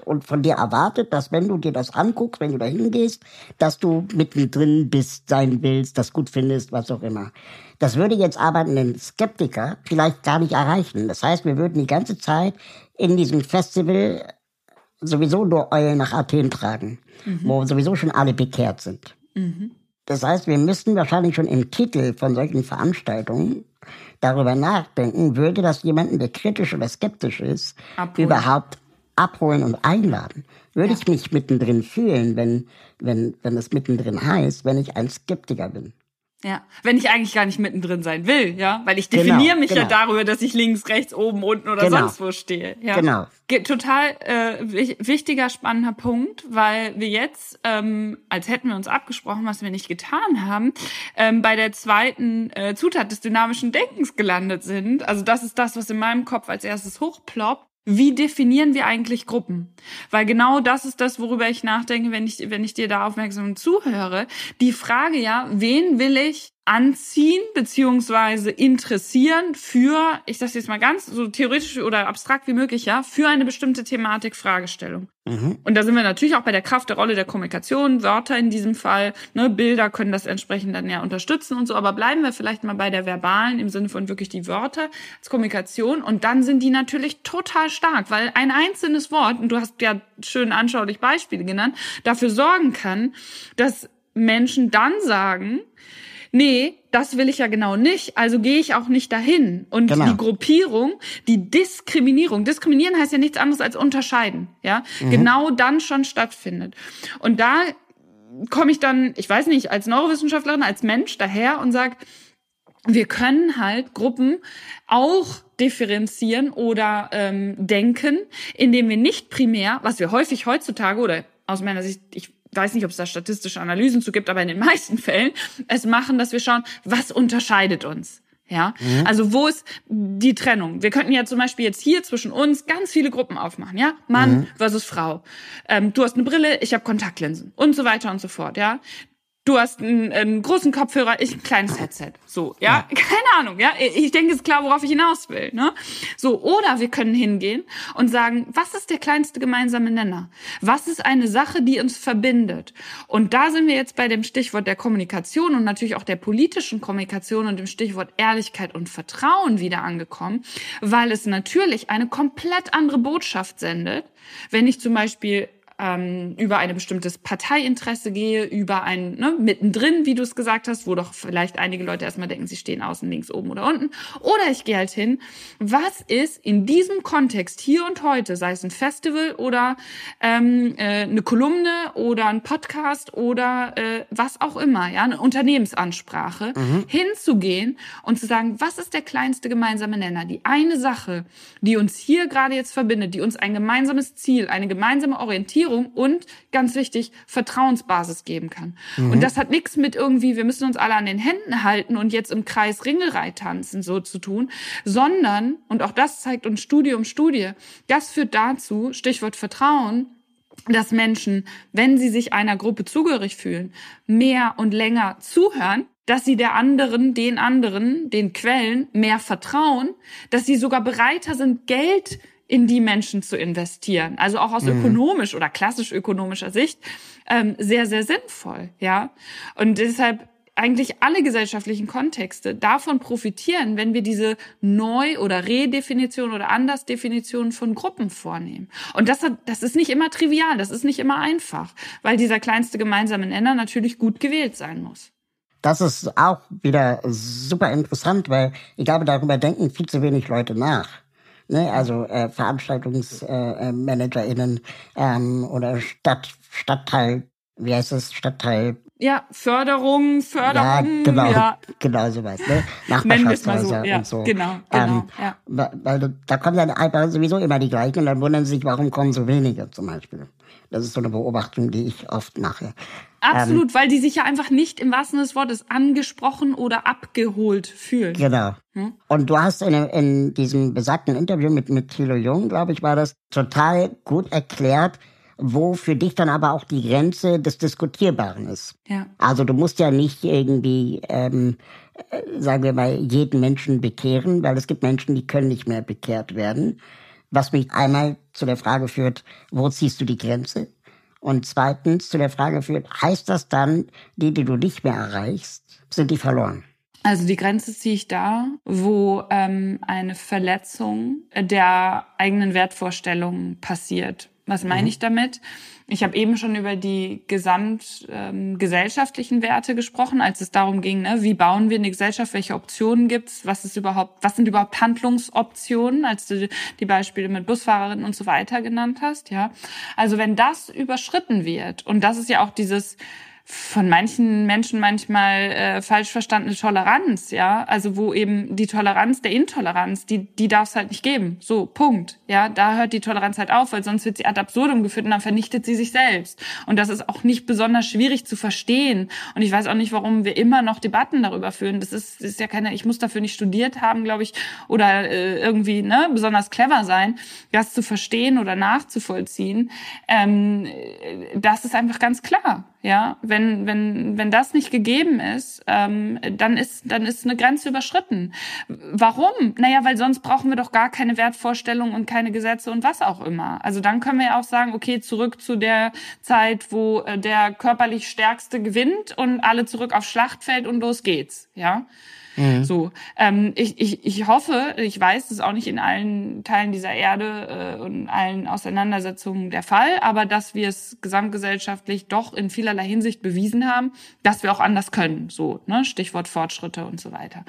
und von dir erwartet, dass wenn du dir das anguckst, wenn du da hingehst, dass du mittendrin bist, sein willst, das gut findest, was auch immer. Das würde jetzt aber einen Skeptiker vielleicht gar nicht erreichen. Das heißt, wir würden die ganze Zeit in diesem Festival sowieso nur Eulen nach Athen tragen, mhm. wo sowieso schon alle bekehrt sind. Mhm. Das heißt, wir müssten wahrscheinlich schon im Titel von solchen Veranstaltungen darüber nachdenken, würde das jemanden, der kritisch oder skeptisch ist, Abholen. überhaupt abholen und einladen. Würde ja. ich mich mittendrin fühlen, wenn, wenn, wenn es mittendrin heißt, wenn ich ein Skeptiker bin. Ja, wenn ich eigentlich gar nicht mittendrin sein will, ja, weil ich definiere genau, mich genau. ja darüber, dass ich links, rechts, oben, unten oder genau. sonst wo stehe. Ja. Genau. Total äh, wichtiger, spannender Punkt, weil wir jetzt, ähm, als hätten wir uns abgesprochen, was wir nicht getan haben, ähm, bei der zweiten äh, Zutat des dynamischen Denkens gelandet sind. Also das ist das, was in meinem Kopf als erstes hochploppt wie definieren wir eigentlich Gruppen? Weil genau das ist das, worüber ich nachdenke, wenn ich, wenn ich dir da aufmerksam zuhöre. Die Frage ja, wen will ich anziehen beziehungsweise interessieren für, ich sage jetzt mal ganz so theoretisch oder abstrakt wie möglich, ja, für eine bestimmte Thematik, Fragestellung. Mhm. Und da sind wir natürlich auch bei der Kraft der Rolle der Kommunikation, Wörter in diesem Fall, ne, Bilder können das entsprechend dann ja unterstützen und so, aber bleiben wir vielleicht mal bei der verbalen im Sinne von wirklich die Wörter als Kommunikation und dann sind die natürlich total stark, weil ein einzelnes Wort, und du hast ja schön anschaulich Beispiele genannt, dafür sorgen kann, dass Menschen dann sagen, nee, das will ich ja genau nicht, also gehe ich auch nicht dahin. Und genau. die Gruppierung, die Diskriminierung, diskriminieren heißt ja nichts anderes als unterscheiden, ja, mhm. genau dann schon stattfindet. Und da komme ich dann, ich weiß nicht, als Neurowissenschaftlerin, als Mensch daher und sage, wir können halt Gruppen auch differenzieren oder ähm, denken, indem wir nicht primär, was wir häufig heutzutage oder aus meiner Sicht, ich weiß nicht, ob es da statistische Analysen zu gibt, aber in den meisten Fällen es machen, dass wir schauen, was unterscheidet uns. Ja, mhm. also wo ist die Trennung? Wir könnten ja zum Beispiel jetzt hier zwischen uns ganz viele Gruppen aufmachen, ja, Mann mhm. versus Frau. Ähm, du hast eine Brille, ich habe Kontaktlinsen und so weiter und so fort, ja du hast einen, einen großen Kopfhörer, ich ein kleines Headset. So, ja? ja, keine Ahnung, ja. Ich denke, es ist klar, worauf ich hinaus will. Ne? So, oder wir können hingehen und sagen, was ist der kleinste gemeinsame Nenner? Was ist eine Sache, die uns verbindet? Und da sind wir jetzt bei dem Stichwort der Kommunikation und natürlich auch der politischen Kommunikation und dem Stichwort Ehrlichkeit und Vertrauen wieder angekommen, weil es natürlich eine komplett andere Botschaft sendet, wenn ich zum Beispiel ähm, über ein bestimmtes Parteiinteresse gehe, über ein ne, mittendrin, wie du es gesagt hast, wo doch vielleicht einige Leute erstmal denken, sie stehen außen, links, oben oder unten. Oder ich gehe halt hin, was ist in diesem Kontext hier und heute, sei es ein Festival oder ähm, äh, eine Kolumne oder ein Podcast oder äh, was auch immer, ja, eine Unternehmensansprache, mhm. hinzugehen und zu sagen, was ist der kleinste gemeinsame Nenner? Die eine Sache, die uns hier gerade jetzt verbindet, die uns ein gemeinsames Ziel, eine gemeinsame Orientierung Orientierung und ganz wichtig Vertrauensbasis geben kann. Mhm. Und das hat nichts mit irgendwie, wir müssen uns alle an den Händen halten und jetzt im Kreis Ringelrei tanzen so zu tun, sondern und auch das zeigt uns Studie um Studie, das führt dazu, Stichwort Vertrauen, dass Menschen, wenn sie sich einer Gruppe zugehörig fühlen, mehr und länger zuhören, dass sie der anderen, den anderen, den Quellen mehr vertrauen, dass sie sogar bereiter sind, Geld in die Menschen zu investieren. Also auch aus mhm. ökonomisch oder klassisch ökonomischer Sicht ähm, sehr, sehr sinnvoll. Ja, und deshalb eigentlich alle gesellschaftlichen Kontexte davon profitieren, wenn wir diese Neu- oder Redefinition oder Andersdefinition von Gruppen vornehmen. Und das, hat, das ist nicht immer trivial, das ist nicht immer einfach, weil dieser kleinste gemeinsame Nenner natürlich gut gewählt sein muss. Das ist auch wieder super interessant, weil ich glaube, darüber denken viel zu wenig Leute nach ne? also äh, VeranstaltungsmanagerInnen äh, ähm, oder Stadt, Stadtteil, wie heißt es, Stadtteil ja, Förderung, Förderung. Ja, genau, ja. genau sowas. Ne? Nachbarschaftshäuser so, ja, und so. Genau, genau. Ähm, ja. Weil da kommen dann einfach sowieso immer die gleichen und dann wundern sie sich, warum kommen so wenige zum Beispiel. Das ist so eine Beobachtung, die ich oft mache. Absolut, ähm, weil die sich ja einfach nicht im wahrsten Sinne des Wortes angesprochen oder abgeholt fühlen. Genau. Hm? Und du hast in, in diesem besagten Interview mit, mit Thilo Jung, glaube ich, war das total gut erklärt, wo für dich dann aber auch die Grenze des Diskutierbaren ist. Ja. Also du musst ja nicht irgendwie, ähm, äh, sagen wir mal, jeden Menschen bekehren, weil es gibt Menschen, die können nicht mehr bekehrt werden. Was mich einmal zu der Frage führt, wo ziehst du die Grenze? Und zweitens zu der Frage führt, heißt das dann, die, die du nicht mehr erreichst, sind die verloren? Also die Grenze ziehe ich da, wo ähm, eine Verletzung der eigenen Wertvorstellungen passiert. Was meine mhm. ich damit? Ich habe eben schon über die gesamtgesellschaftlichen ähm, Werte gesprochen, als es darum ging, ne, wie bauen wir eine Gesellschaft, welche Optionen gibt's, was ist überhaupt, was sind überhaupt Handlungsoptionen, als du die Beispiele mit Busfahrerinnen und so weiter genannt hast, ja. Also wenn das überschritten wird, und das ist ja auch dieses von manchen Menschen manchmal äh, falsch verstandene Toleranz, ja, also wo eben die Toleranz der Intoleranz, die die darf es halt nicht geben, so Punkt, ja, da hört die Toleranz halt auf, weil sonst wird sie ad absurdum geführt und dann vernichtet sie sich selbst. Und das ist auch nicht besonders schwierig zu verstehen. Und ich weiß auch nicht, warum wir immer noch Debatten darüber führen. Das ist, das ist ja keine, ich muss dafür nicht studiert haben, glaube ich, oder äh, irgendwie ne besonders clever sein, das zu verstehen oder nachzuvollziehen. Ähm, das ist einfach ganz klar, ja wenn, wenn, wenn das nicht gegeben ist, ähm, dann ist, dann ist eine Grenze überschritten. Warum? Naja, weil sonst brauchen wir doch gar keine Wertvorstellungen und keine Gesetze und was auch immer. Also dann können wir ja auch sagen, okay, zurück zu der Zeit, wo äh, der körperlich Stärkste gewinnt und alle zurück aufs Schlachtfeld und los geht's, ja. Mhm. So, ähm, ich, ich, ich hoffe, ich weiß, das ist auch nicht in allen Teilen dieser Erde äh, und allen Auseinandersetzungen der Fall, aber dass wir es gesamtgesellschaftlich doch in vielerlei Hinsicht bewiesen haben, dass wir auch anders können. So, ne? Stichwort Fortschritte und so weiter.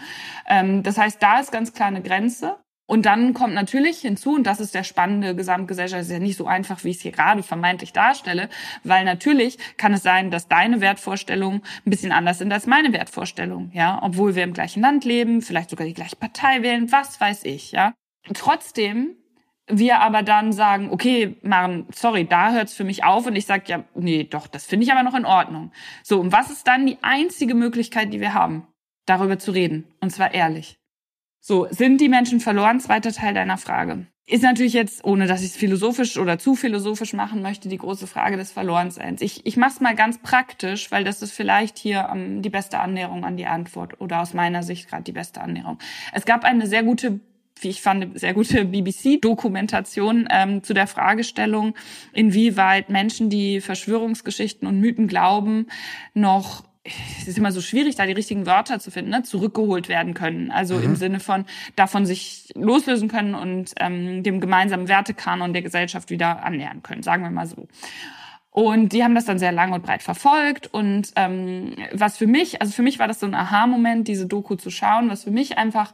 Ähm, das heißt, da ist ganz klar eine Grenze. Und dann kommt natürlich hinzu, und das ist der spannende Gesamtgesellschaft, ist ja nicht so einfach, wie ich es hier gerade vermeintlich darstelle, weil natürlich kann es sein, dass deine Wertvorstellungen ein bisschen anders sind als meine Wertvorstellungen, ja, obwohl wir im gleichen Land leben, vielleicht sogar die gleiche Partei wählen, was weiß ich, ja. Trotzdem wir aber dann sagen, okay, Maren, sorry, da hört's für mich auf und ich sage, ja, nee, doch, das finde ich aber noch in Ordnung. So, und was ist dann die einzige Möglichkeit, die wir haben, darüber zu reden? Und zwar ehrlich. So, sind die Menschen verloren? Zweiter Teil deiner Frage. Ist natürlich jetzt, ohne dass ich es philosophisch oder zu philosophisch machen möchte, die große Frage des Verlorenseins. Ich, ich mache es mal ganz praktisch, weil das ist vielleicht hier ähm, die beste Annäherung an die Antwort oder aus meiner Sicht gerade die beste Annäherung. Es gab eine sehr gute wie ich fand, sehr gute BBC-Dokumentation ähm, zu der Fragestellung, inwieweit Menschen, die Verschwörungsgeschichten und Mythen glauben, noch es ist immer so schwierig, da die richtigen Wörter zu finden, ne, zurückgeholt werden können. Also mhm. im Sinne von davon sich loslösen können und ähm, dem gemeinsamen Wertekanon der Gesellschaft wieder annähern können, sagen wir mal so. Und die haben das dann sehr lang und breit verfolgt. Und ähm, was für mich, also für mich war das so ein Aha-Moment, diese Doku zu schauen, was für mich einfach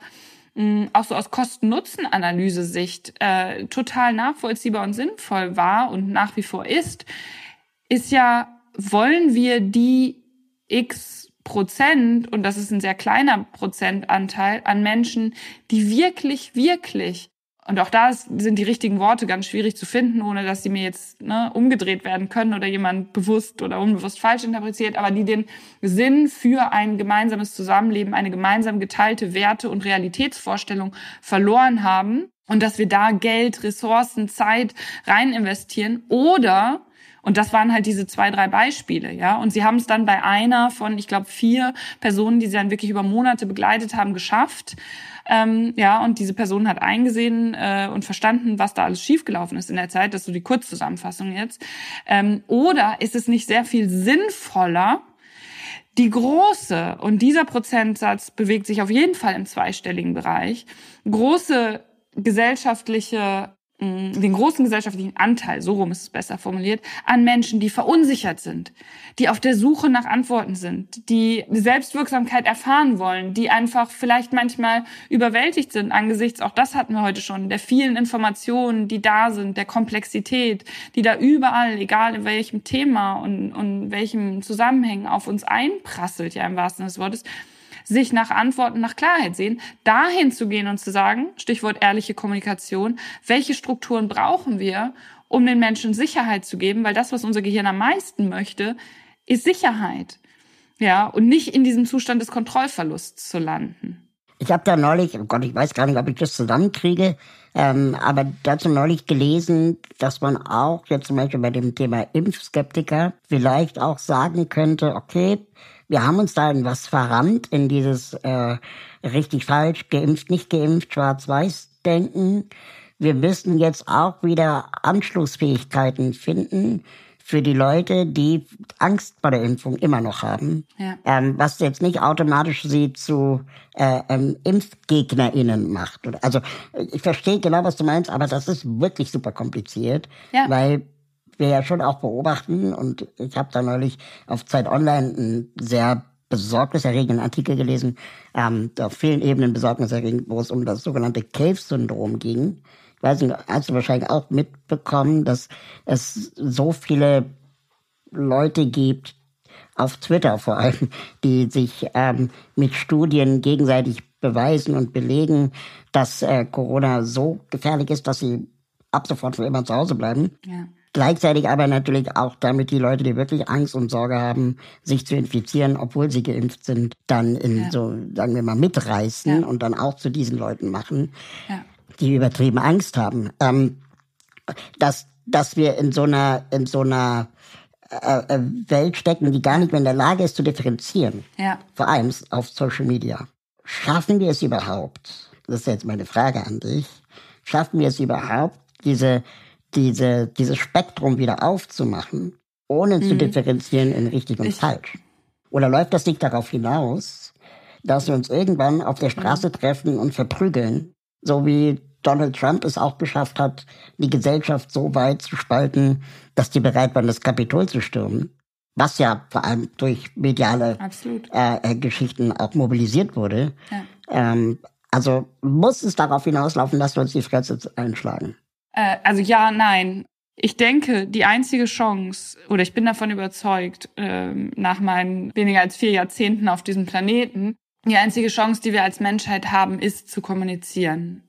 mh, auch so aus Kosten-Nutzen-Analyse-Sicht äh, total nachvollziehbar und sinnvoll war und nach wie vor ist, ist ja, wollen wir die x Prozent, und das ist ein sehr kleiner Prozentanteil an Menschen, die wirklich, wirklich, und auch da sind die richtigen Worte ganz schwierig zu finden, ohne dass sie mir jetzt ne, umgedreht werden können oder jemand bewusst oder unbewusst falsch interpretiert, aber die den Sinn für ein gemeinsames Zusammenleben, eine gemeinsam geteilte Werte- und Realitätsvorstellung verloren haben und dass wir da Geld, Ressourcen, Zeit rein investieren oder und das waren halt diese zwei, drei Beispiele, ja. Und sie haben es dann bei einer von, ich glaube, vier Personen, die sie dann wirklich über Monate begleitet haben, geschafft. Ähm, ja, und diese Person hat eingesehen äh, und verstanden, was da alles schiefgelaufen ist in der Zeit. Das ist so die Kurzzusammenfassung jetzt. Ähm, oder ist es nicht sehr viel sinnvoller, die große, und dieser Prozentsatz bewegt sich auf jeden Fall im zweistelligen Bereich, große gesellschaftliche den großen gesellschaftlichen Anteil, so rum ist es besser formuliert, an Menschen, die verunsichert sind, die auf der Suche nach Antworten sind, die Selbstwirksamkeit erfahren wollen, die einfach vielleicht manchmal überwältigt sind angesichts, auch das hatten wir heute schon, der vielen Informationen, die da sind, der Komplexität, die da überall, egal in welchem Thema und, und welchem Zusammenhängen auf uns einprasselt, ja im wahrsten Sinne des Wortes, sich nach Antworten, nach Klarheit sehen, dahin zu gehen und zu sagen, Stichwort ehrliche Kommunikation, welche Strukturen brauchen wir, um den Menschen Sicherheit zu geben, weil das, was unser Gehirn am meisten möchte, ist Sicherheit. Ja, und nicht in diesem Zustand des Kontrollverlusts zu landen. Ich habe da neulich, oh Gott, ich weiß gar nicht, ob ich das zusammenkriege, ähm, aber dazu neulich gelesen, dass man auch jetzt zum Beispiel bei dem Thema Impfskeptiker vielleicht auch sagen könnte, okay, wir haben uns da in was verrannt, in dieses äh, richtig falsch, geimpft, nicht geimpft, schwarz-weiß denken. Wir müssen jetzt auch wieder Anschlussfähigkeiten finden für die Leute, die Angst vor der Impfung immer noch haben. Ja. Ähm, was jetzt nicht automatisch sie zu äh, ähm, ImpfgegnerInnen macht. Also ich verstehe genau, was du meinst, aber das ist wirklich super kompliziert, ja. weil wir ja schon auch beobachten und ich habe da neulich auf Zeit Online einen sehr besorgniserregenden Artikel gelesen, ähm, auf vielen Ebenen besorgniserregend, wo es um das sogenannte Cave-Syndrom ging. Ich weiß nicht, hast du wahrscheinlich auch mitbekommen, dass es so viele Leute gibt, auf Twitter vor allem, die sich ähm, mit Studien gegenseitig beweisen und belegen, dass äh, Corona so gefährlich ist, dass sie ab sofort für immer zu Hause bleiben. Ja. Gleichzeitig aber natürlich auch damit die Leute, die wirklich Angst und Sorge haben, sich zu infizieren, obwohl sie geimpft sind, dann in ja. so, sagen wir mal, mitreißen ja. und dann auch zu diesen Leuten machen, ja. die übertrieben Angst haben. Ähm, dass, dass wir in so einer, in so einer äh, äh, Welt stecken, die gar nicht mehr in der Lage ist zu differenzieren. Ja. Vor allem auf Social Media. Schaffen wir es überhaupt? Das ist jetzt meine Frage an dich. Schaffen wir es überhaupt, diese, diese, dieses Spektrum wieder aufzumachen, ohne mhm. zu differenzieren in richtig und ich falsch? Oder läuft das nicht darauf hinaus, dass wir uns irgendwann auf der Straße mhm. treffen und verprügeln, so wie Donald Trump es auch geschafft hat, die Gesellschaft so weit zu spalten, dass die bereit waren, das Kapitol zu stürmen, was ja vor allem durch mediale äh, äh, Geschichten auch mobilisiert wurde. Ja. Ähm, also muss es darauf hinauslaufen, dass wir uns die Fresse einschlagen? Äh, also ja, nein. Ich denke, die einzige Chance, oder ich bin davon überzeugt, äh, nach meinen weniger als vier Jahrzehnten auf diesem Planeten, die einzige Chance, die wir als Menschheit haben, ist zu kommunizieren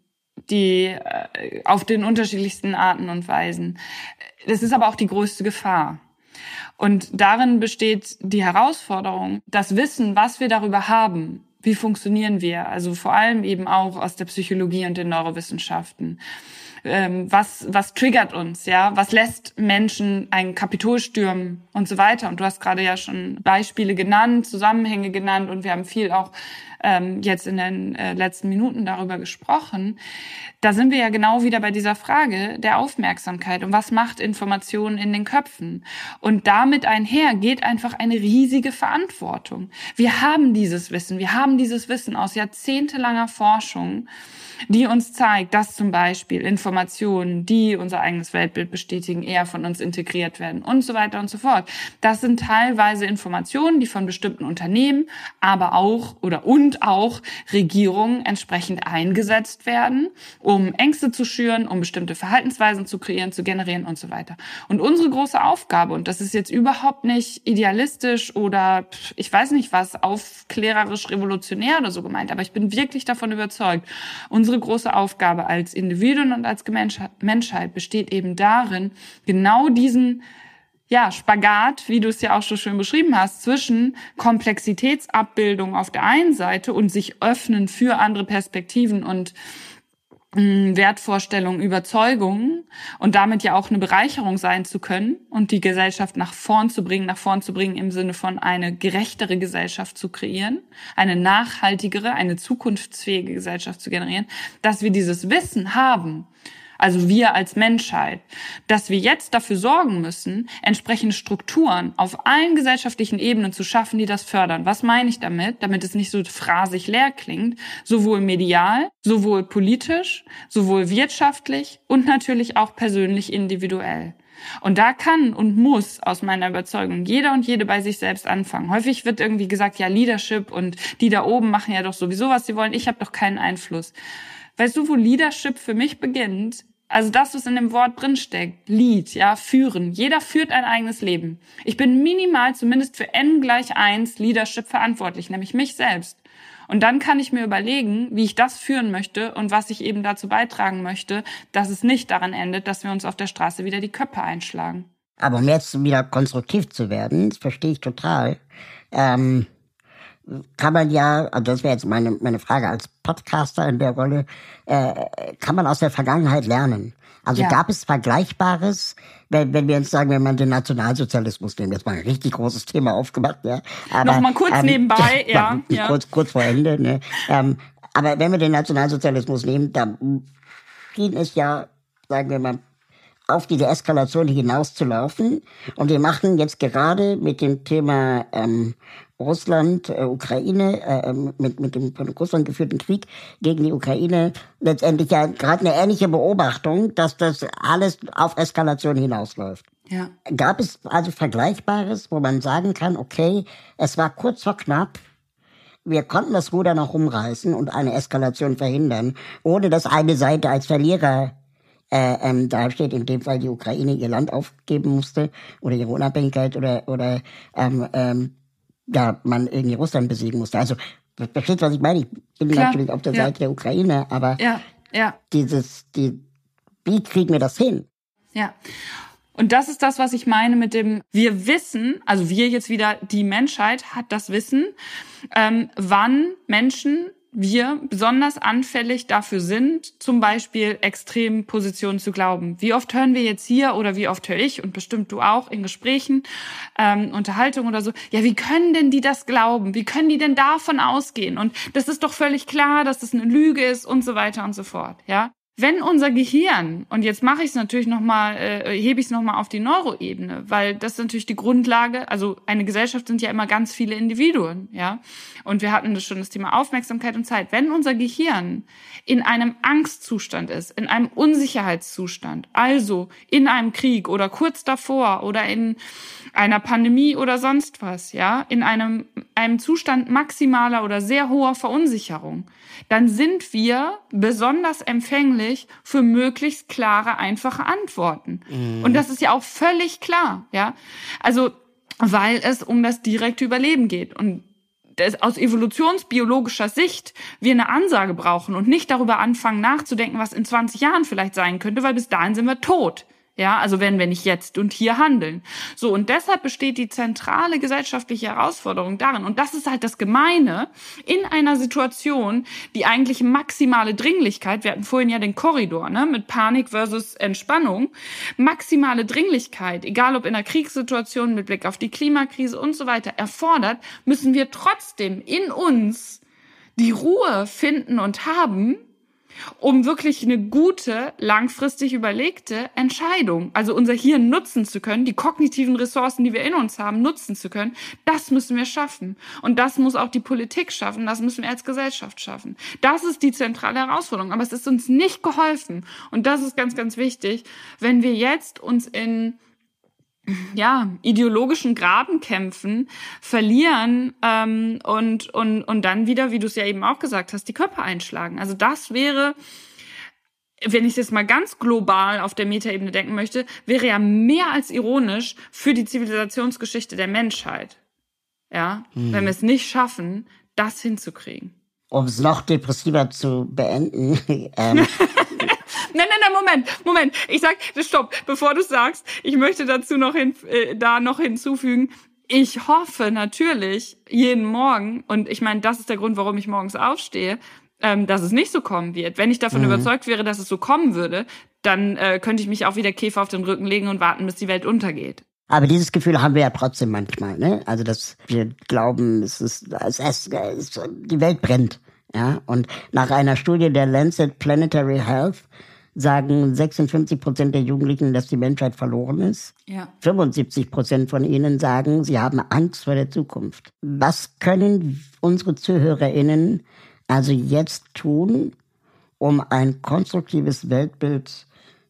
die äh, auf den unterschiedlichsten Arten und Weisen. Das ist aber auch die größte Gefahr. Und darin besteht die Herausforderung, das Wissen, was wir darüber haben, wie funktionieren wir, also vor allem eben auch aus der Psychologie und den Neurowissenschaften. Ähm, was, was triggert uns, ja? Was lässt Menschen ein Kapitol stürmen und so weiter? Und du hast gerade ja schon Beispiele genannt, Zusammenhänge genannt und wir haben viel auch ähm, jetzt in den äh, letzten Minuten darüber gesprochen, da sind wir ja genau wieder bei dieser Frage der Aufmerksamkeit und was macht Informationen in den Köpfen. Und damit einher geht einfach eine riesige Verantwortung. Wir haben dieses Wissen, wir haben dieses Wissen aus jahrzehntelanger Forschung die uns zeigt, dass zum Beispiel Informationen, die unser eigenes Weltbild bestätigen, eher von uns integriert werden und so weiter und so fort. Das sind teilweise Informationen, die von bestimmten Unternehmen, aber auch oder und auch Regierungen entsprechend eingesetzt werden, um Ängste zu schüren, um bestimmte Verhaltensweisen zu kreieren, zu generieren und so weiter. Und unsere große Aufgabe, und das ist jetzt überhaupt nicht idealistisch oder ich weiß nicht was, aufklärerisch revolutionär oder so gemeint, aber ich bin wirklich davon überzeugt, unsere große Aufgabe als Individuen und als Menschheit besteht eben darin, genau diesen ja, Spagat, wie du es ja auch so schön beschrieben hast, zwischen Komplexitätsabbildung auf der einen Seite und sich öffnen für andere Perspektiven und Wertvorstellungen, Überzeugungen und damit ja auch eine Bereicherung sein zu können und die Gesellschaft nach vorn zu bringen, nach vorn zu bringen im Sinne von eine gerechtere Gesellschaft zu kreieren, eine nachhaltigere, eine zukunftsfähige Gesellschaft zu generieren, dass wir dieses Wissen haben, also wir als Menschheit, dass wir jetzt dafür sorgen müssen, entsprechende Strukturen auf allen gesellschaftlichen Ebenen zu schaffen, die das fördern. Was meine ich damit? Damit es nicht so phrasig leer klingt, sowohl medial, sowohl politisch, sowohl wirtschaftlich und natürlich auch persönlich individuell. Und da kann und muss aus meiner Überzeugung jeder und jede bei sich selbst anfangen. Häufig wird irgendwie gesagt, ja, Leadership und die da oben machen ja doch sowieso, was sie wollen. Ich habe doch keinen Einfluss. Weißt du, wo Leadership für mich beginnt? Also das, was in dem Wort drinsteckt, Lead, ja, führen. Jeder führt ein eigenes Leben. Ich bin minimal zumindest für n gleich eins Leadership verantwortlich, nämlich mich selbst. Und dann kann ich mir überlegen, wie ich das führen möchte und was ich eben dazu beitragen möchte, dass es nicht daran endet, dass wir uns auf der Straße wieder die Köpfe einschlagen. Aber um jetzt wieder konstruktiv zu werden, das verstehe ich total, ähm, kann man ja, also das wäre jetzt meine, meine Frage als Podcaster in der Rolle, äh, kann man aus der Vergangenheit lernen? Also ja. gab es Vergleichbares, wenn, wenn wir jetzt sagen, wenn man den Nationalsozialismus nehmen, jetzt mal ein richtig großes Thema aufgemacht, ja. Aber, Noch mal kurz ähm, nebenbei, ja, ja. Kurz, kurz vor Ende, ne. Ähm, aber wenn wir den Nationalsozialismus nehmen, dann schien es ja, sagen wir mal, auf diese Eskalation hinauszulaufen. Und wir machen jetzt gerade mit dem Thema ähm, Russland, äh, Ukraine, äh, ähm, mit, mit dem von Russland geführten Krieg gegen die Ukraine letztendlich ja gerade eine ähnliche Beobachtung, dass das alles auf Eskalation hinausläuft. Ja. Gab es also Vergleichbares, wo man sagen kann, okay, es war kurz vor knapp, wir konnten das Ruder noch umreißen und eine Eskalation verhindern, ohne dass eine Seite als Verlierer äh, ähm, da steht in dem Fall die Ukraine ihr Land aufgeben musste oder ihre Unabhängigkeit oder oder ähm, ähm, ja man irgendwie Russland besiegen musste. Also versteht was ich meine? Ich bin Klar, natürlich auf der ja. Seite der Ukraine, aber ja, ja. dieses die wie kriegen wir das hin? Ja. Und das ist das, was ich meine mit dem, wir wissen, also wir jetzt wieder, die Menschheit hat das Wissen, ähm, wann Menschen wir besonders anfällig dafür sind, zum Beispiel extremen Positionen zu glauben. Wie oft hören wir jetzt hier oder wie oft höre ich und bestimmt du auch in Gesprächen, ähm, Unterhaltung oder so, ja, wie können denn die das glauben? Wie können die denn davon ausgehen? Und das ist doch völlig klar, dass das eine Lüge ist und so weiter und so fort, ja. Wenn unser Gehirn, und jetzt mache ich es natürlich nochmal, äh, hebe ich es nochmal auf die Neuroebene, weil das ist natürlich die Grundlage, also eine Gesellschaft sind ja immer ganz viele Individuen, ja. Und wir hatten das schon das Thema Aufmerksamkeit und Zeit. Wenn unser Gehirn in einem Angstzustand ist, in einem Unsicherheitszustand, also in einem Krieg oder kurz davor oder in einer Pandemie oder sonst was, ja, in einem, einem Zustand maximaler oder sehr hoher Verunsicherung, dann sind wir besonders empfänglich für möglichst klare, einfache Antworten. Mhm. Und das ist ja auch völlig klar, ja. Also, weil es um das direkte Überleben geht. Und aus evolutionsbiologischer Sicht wir eine Ansage brauchen und nicht darüber anfangen nachzudenken, was in 20 Jahren vielleicht sein könnte, weil bis dahin sind wir tot. Ja, also wenn wir nicht jetzt und hier handeln. So, und deshalb besteht die zentrale gesellschaftliche Herausforderung darin, und das ist halt das Gemeine, in einer Situation, die eigentlich maximale Dringlichkeit, wir hatten vorhin ja den Korridor, ne, mit Panik versus Entspannung, maximale Dringlichkeit, egal ob in einer Kriegssituation mit Blick auf die Klimakrise und so weiter, erfordert, müssen wir trotzdem in uns die Ruhe finden und haben, um wirklich eine gute, langfristig überlegte Entscheidung, also unser Hirn nutzen zu können, die kognitiven Ressourcen, die wir in uns haben, nutzen zu können, das müssen wir schaffen. Und das muss auch die Politik schaffen, das müssen wir als Gesellschaft schaffen. Das ist die zentrale Herausforderung. Aber es ist uns nicht geholfen. Und das ist ganz, ganz wichtig, wenn wir jetzt uns in ja, ideologischen Grabenkämpfen verlieren ähm, und, und, und dann wieder, wie du es ja eben auch gesagt hast, die Köpfe einschlagen. Also das wäre, wenn ich das mal ganz global auf der Metaebene denken möchte, wäre ja mehr als ironisch für die Zivilisationsgeschichte der Menschheit. Ja, hm. wenn wir es nicht schaffen, das hinzukriegen. Um es noch depressiver zu beenden, ähm, Nein, nein, nein, Moment, Moment. Ich sag, stopp, bevor du sagst, ich möchte dazu noch hin, äh, da noch hinzufügen, ich hoffe natürlich jeden Morgen, und ich meine, das ist der Grund, warum ich morgens aufstehe, ähm, dass es nicht so kommen wird. Wenn ich davon mhm. überzeugt wäre, dass es so kommen würde, dann äh, könnte ich mich auch wie der Käfer auf den Rücken legen und warten, bis die Welt untergeht. Aber dieses Gefühl haben wir ja trotzdem manchmal, ne? Also dass wir glauben, es ist, es ist, es ist die Welt brennt. Ja, und nach einer Studie der Lancet Planetary Health sagen 56 Prozent der Jugendlichen, dass die Menschheit verloren ist. Ja. 75 Prozent von ihnen sagen, sie haben Angst vor der Zukunft. Was können unsere ZuhörerInnen also jetzt tun, um ein konstruktives Weltbild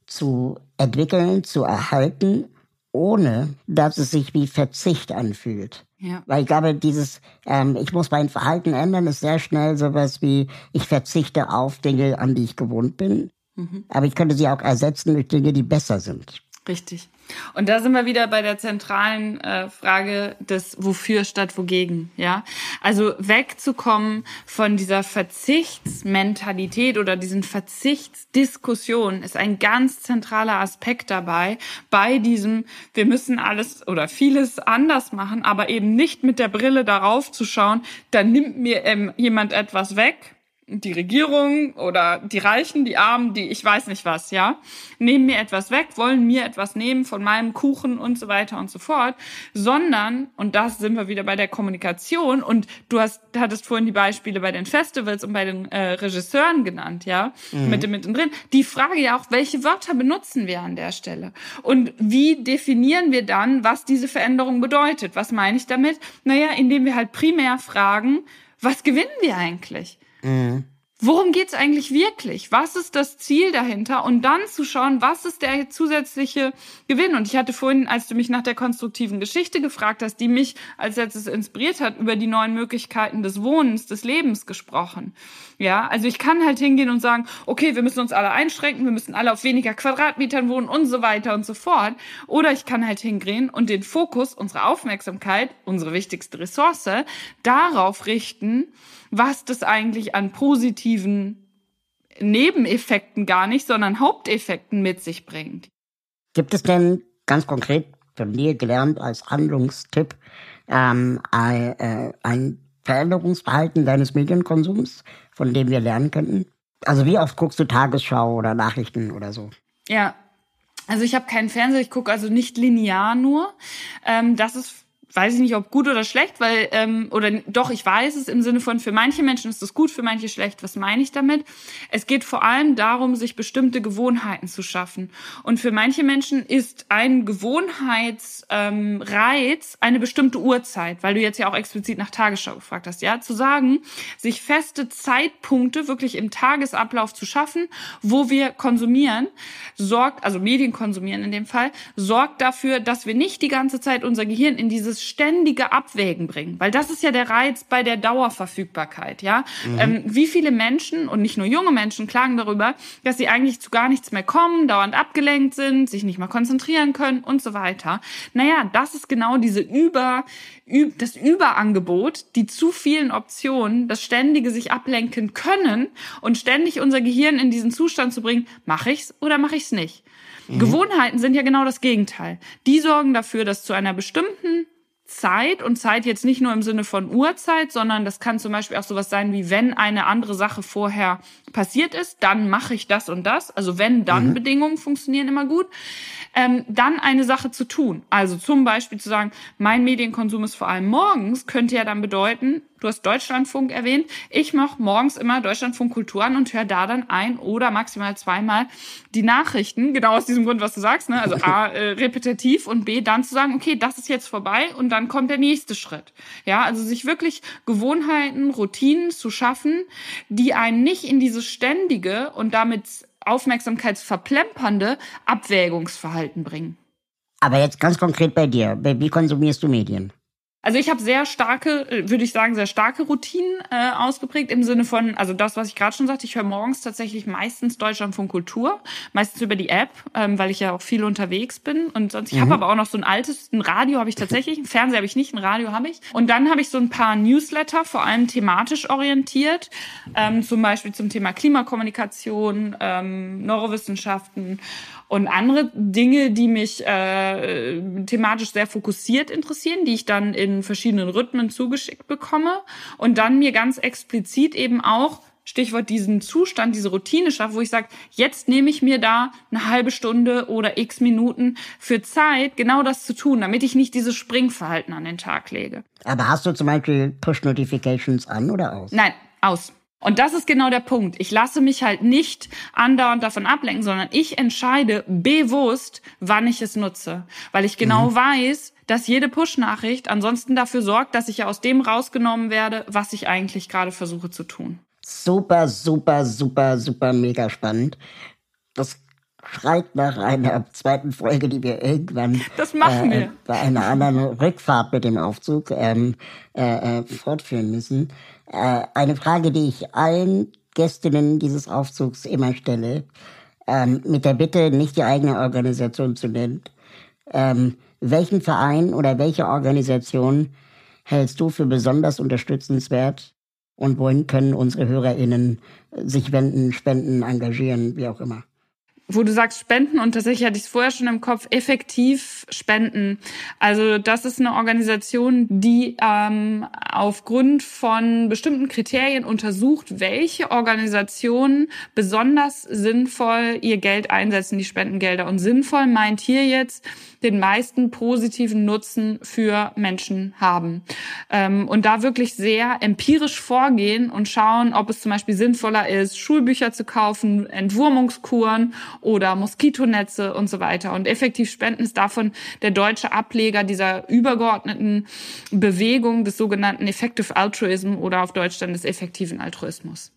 zu entwickeln, zu erhalten, ohne dass es sich wie Verzicht anfühlt? Ja. Weil ich glaube, dieses, ähm, ich muss mein Verhalten ändern, ist sehr schnell sowas wie, ich verzichte auf Dinge, an die ich gewohnt bin. Mhm. Aber ich könnte sie auch ersetzen durch Dinge, die besser sind. Richtig. Und da sind wir wieder bei der zentralen äh, Frage des Wofür statt Wogegen, ja. Also wegzukommen von dieser Verzichtsmentalität oder diesen Verzichtsdiskussionen ist ein ganz zentraler Aspekt dabei, bei diesem, wir müssen alles oder vieles anders machen, aber eben nicht mit der Brille darauf zu schauen, dann nimmt mir ähm, jemand etwas weg, die Regierung oder die Reichen, die Armen, die ich weiß nicht was, ja, nehmen mir etwas weg, wollen mir etwas nehmen von meinem Kuchen und so weiter und so fort, sondern, und das sind wir wieder bei der Kommunikation, und du hast, hattest vorhin die Beispiele bei den Festivals und bei den äh, Regisseuren genannt, ja, mhm. mit dem mittendrin, die Frage ja auch, welche Wörter benutzen wir an der Stelle? Und wie definieren wir dann, was diese Veränderung bedeutet? Was meine ich damit? Naja, indem wir halt primär fragen, was gewinnen wir eigentlich? Mhm. Worum geht's eigentlich wirklich? Was ist das Ziel dahinter? Und dann zu schauen, was ist der zusätzliche Gewinn? Und ich hatte vorhin, als du mich nach der konstruktiven Geschichte gefragt hast, die mich als letztes inspiriert hat, über die neuen Möglichkeiten des Wohnens, des Lebens gesprochen. Ja, also ich kann halt hingehen und sagen, okay, wir müssen uns alle einschränken, wir müssen alle auf weniger Quadratmetern wohnen und so weiter und so fort. Oder ich kann halt hingehen und den Fokus, unsere Aufmerksamkeit, unsere wichtigste Ressource, darauf richten, was das eigentlich an positiven Nebeneffekten gar nicht, sondern Haupteffekten mit sich bringt. Gibt es denn ganz konkret von dir gelernt als Handlungstipp ähm, ein, äh, ein Veränderungsverhalten deines Medienkonsums, von dem wir lernen könnten? Also wie oft guckst du Tagesschau oder Nachrichten oder so? Ja, also ich habe keinen Fernseher, ich gucke also nicht linear nur. Ähm, das ist weiß ich nicht, ob gut oder schlecht, weil, ähm, oder doch, ich weiß es im Sinne von, für manche Menschen ist das gut, für manche schlecht. Was meine ich damit? Es geht vor allem darum, sich bestimmte Gewohnheiten zu schaffen. Und für manche Menschen ist ein Gewohnheitsreiz ähm, eine bestimmte Uhrzeit, weil du jetzt ja auch explizit nach Tagesschau gefragt hast, ja, zu sagen, sich feste Zeitpunkte wirklich im Tagesablauf zu schaffen, wo wir konsumieren, sorgt, also Medien konsumieren in dem Fall, sorgt dafür, dass wir nicht die ganze Zeit unser Gehirn in dieses dieses ständige Abwägen bringen, weil das ist ja der Reiz bei der Dauerverfügbarkeit, ja. Mhm. Ähm, wie viele Menschen und nicht nur junge Menschen klagen darüber, dass sie eigentlich zu gar nichts mehr kommen, dauernd abgelenkt sind, sich nicht mehr konzentrieren können und so weiter. Naja, das ist genau diese Über, das Überangebot, die zu vielen Optionen, das ständige sich ablenken können und ständig unser Gehirn in diesen Zustand zu bringen, mache ich's oder mache ich's nicht. Mhm. Gewohnheiten sind ja genau das Gegenteil. Die sorgen dafür, dass zu einer bestimmten Zeit und Zeit jetzt nicht nur im Sinne von Uhrzeit, sondern das kann zum Beispiel auch sowas sein wie, wenn eine andere Sache vorher passiert ist, dann mache ich das und das. Also wenn, dann mhm. Bedingungen funktionieren immer gut. Ähm, dann eine Sache zu tun. Also zum Beispiel zu sagen, mein Medienkonsum ist vor allem morgens, könnte ja dann bedeuten, du hast Deutschlandfunk erwähnt. Ich mache morgens immer Deutschlandfunk Kultur an und höre da dann ein oder maximal zweimal die Nachrichten. Genau aus diesem Grund, was du sagst. Ne? Also A, äh, repetitiv und B, dann zu sagen, okay, das ist jetzt vorbei und dann kommt der nächste Schritt. Ja, also sich wirklich Gewohnheiten, Routinen zu schaffen, die einen nicht in dieses ständige und damit aufmerksamkeitsverplempernde Abwägungsverhalten bringen. Aber jetzt ganz konkret bei dir. Wie konsumierst du Medien? Also ich habe sehr starke, äh, würde ich sagen, sehr starke Routinen äh, ausgeprägt im Sinne von, also das, was ich gerade schon sagte, ich höre morgens tatsächlich meistens Deutschland von Kultur, meistens über die App, ähm, weil ich ja auch viel unterwegs bin und sonst, ich mhm. habe aber auch noch so ein altes, ein Radio habe ich tatsächlich, ein Fernseher habe ich nicht, ein Radio habe ich. Und dann habe ich so ein paar Newsletter, vor allem thematisch orientiert, ähm, zum Beispiel zum Thema Klimakommunikation, ähm, Neurowissenschaften und andere Dinge, die mich äh, thematisch sehr fokussiert interessieren, die ich dann in verschiedenen Rhythmen zugeschickt bekomme und dann mir ganz explizit eben auch Stichwort diesen Zustand, diese Routine schaffe, wo ich sage, jetzt nehme ich mir da eine halbe Stunde oder x Minuten für Zeit, genau das zu tun, damit ich nicht dieses Springverhalten an den Tag lege. Aber hast du zum Beispiel Push-Notifications an oder aus? Nein, aus. Und das ist genau der Punkt. Ich lasse mich halt nicht andauernd davon ablenken, sondern ich entscheide bewusst, wann ich es nutze. Weil ich genau mhm. weiß, dass jede Push-Nachricht ansonsten dafür sorgt, dass ich ja aus dem rausgenommen werde, was ich eigentlich gerade versuche zu tun. Super, super, super, super mega spannend. Das schreit nach einer zweiten Folge, die wir irgendwann äh, wir. bei einer anderen Rückfahrt mit dem Aufzug ähm, äh, äh, fortführen müssen. Äh, eine Frage, die ich allen Gästinnen dieses Aufzugs immer stelle, ähm, mit der Bitte, nicht die eigene Organisation zu nennen. Ähm, welchen Verein oder welche Organisation hältst du für besonders unterstützenswert und wohin können unsere HörerInnen sich wenden, spenden, engagieren, wie auch immer? Wo du sagst Spenden und tatsächlich hatte ich es vorher schon im Kopf, effektiv spenden. Also das ist eine Organisation, die ähm, aufgrund von bestimmten Kriterien untersucht, welche Organisationen besonders sinnvoll ihr Geld einsetzen, die Spendengelder. Und sinnvoll meint hier jetzt den meisten positiven Nutzen für Menschen haben. Ähm, und da wirklich sehr empirisch vorgehen und schauen, ob es zum Beispiel sinnvoller ist, Schulbücher zu kaufen, Entwurmungskuren oder Moskitonetze und so weiter. Und effektiv Spenden ist davon der deutsche Ableger dieser übergeordneten Bewegung des sogenannten Effective Altruism oder auf Deutsch dann des effektiven Altruismus.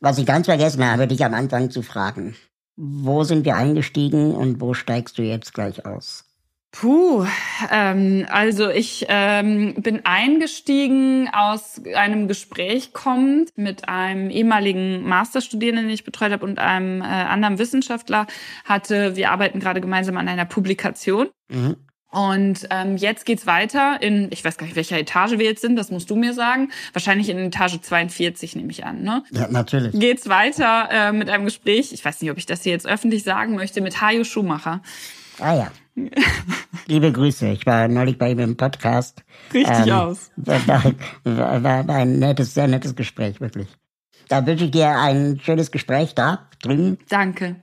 Was ich ganz vergessen habe, dich am Anfang zu fragen. Wo sind wir eingestiegen und wo steigst du jetzt gleich aus? Puh, ähm, also ich ähm, bin eingestiegen aus einem Gespräch kommend mit einem ehemaligen Masterstudierenden, den ich betreut habe, und einem äh, anderen Wissenschaftler. Hatte, wir arbeiten gerade gemeinsam an einer Publikation. Mhm. Und ähm, jetzt geht's weiter in, ich weiß gar nicht, welcher Etage wir jetzt sind, das musst du mir sagen. Wahrscheinlich in Etage 42 nehme ich an, ne? Ja, natürlich. Geht's weiter äh, mit einem Gespräch, ich weiß nicht, ob ich das hier jetzt öffentlich sagen möchte, mit Hajo Schumacher. Ah ja. Liebe Grüße. Ich war neulich bei ihm im Podcast. Richtig ähm, aus. War, war, war ein nettes, sehr nettes Gespräch, wirklich. Da wünsche ich dir ein schönes Gespräch da drüben. Danke.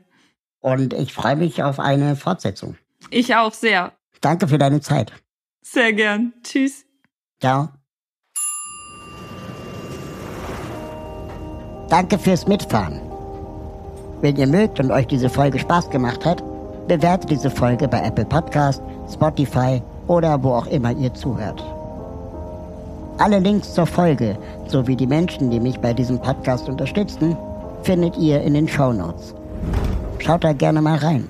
Und ich freue mich auf eine Fortsetzung. Ich auch sehr. Danke für deine Zeit. Sehr gern. Tschüss. Ciao. Danke fürs Mitfahren. Wenn ihr mögt und euch diese Folge Spaß gemacht hat, bewertet diese Folge bei Apple Podcast, Spotify oder wo auch immer ihr zuhört. Alle Links zur Folge sowie die Menschen, die mich bei diesem Podcast unterstützen, findet ihr in den Show Notes. Schaut da gerne mal rein.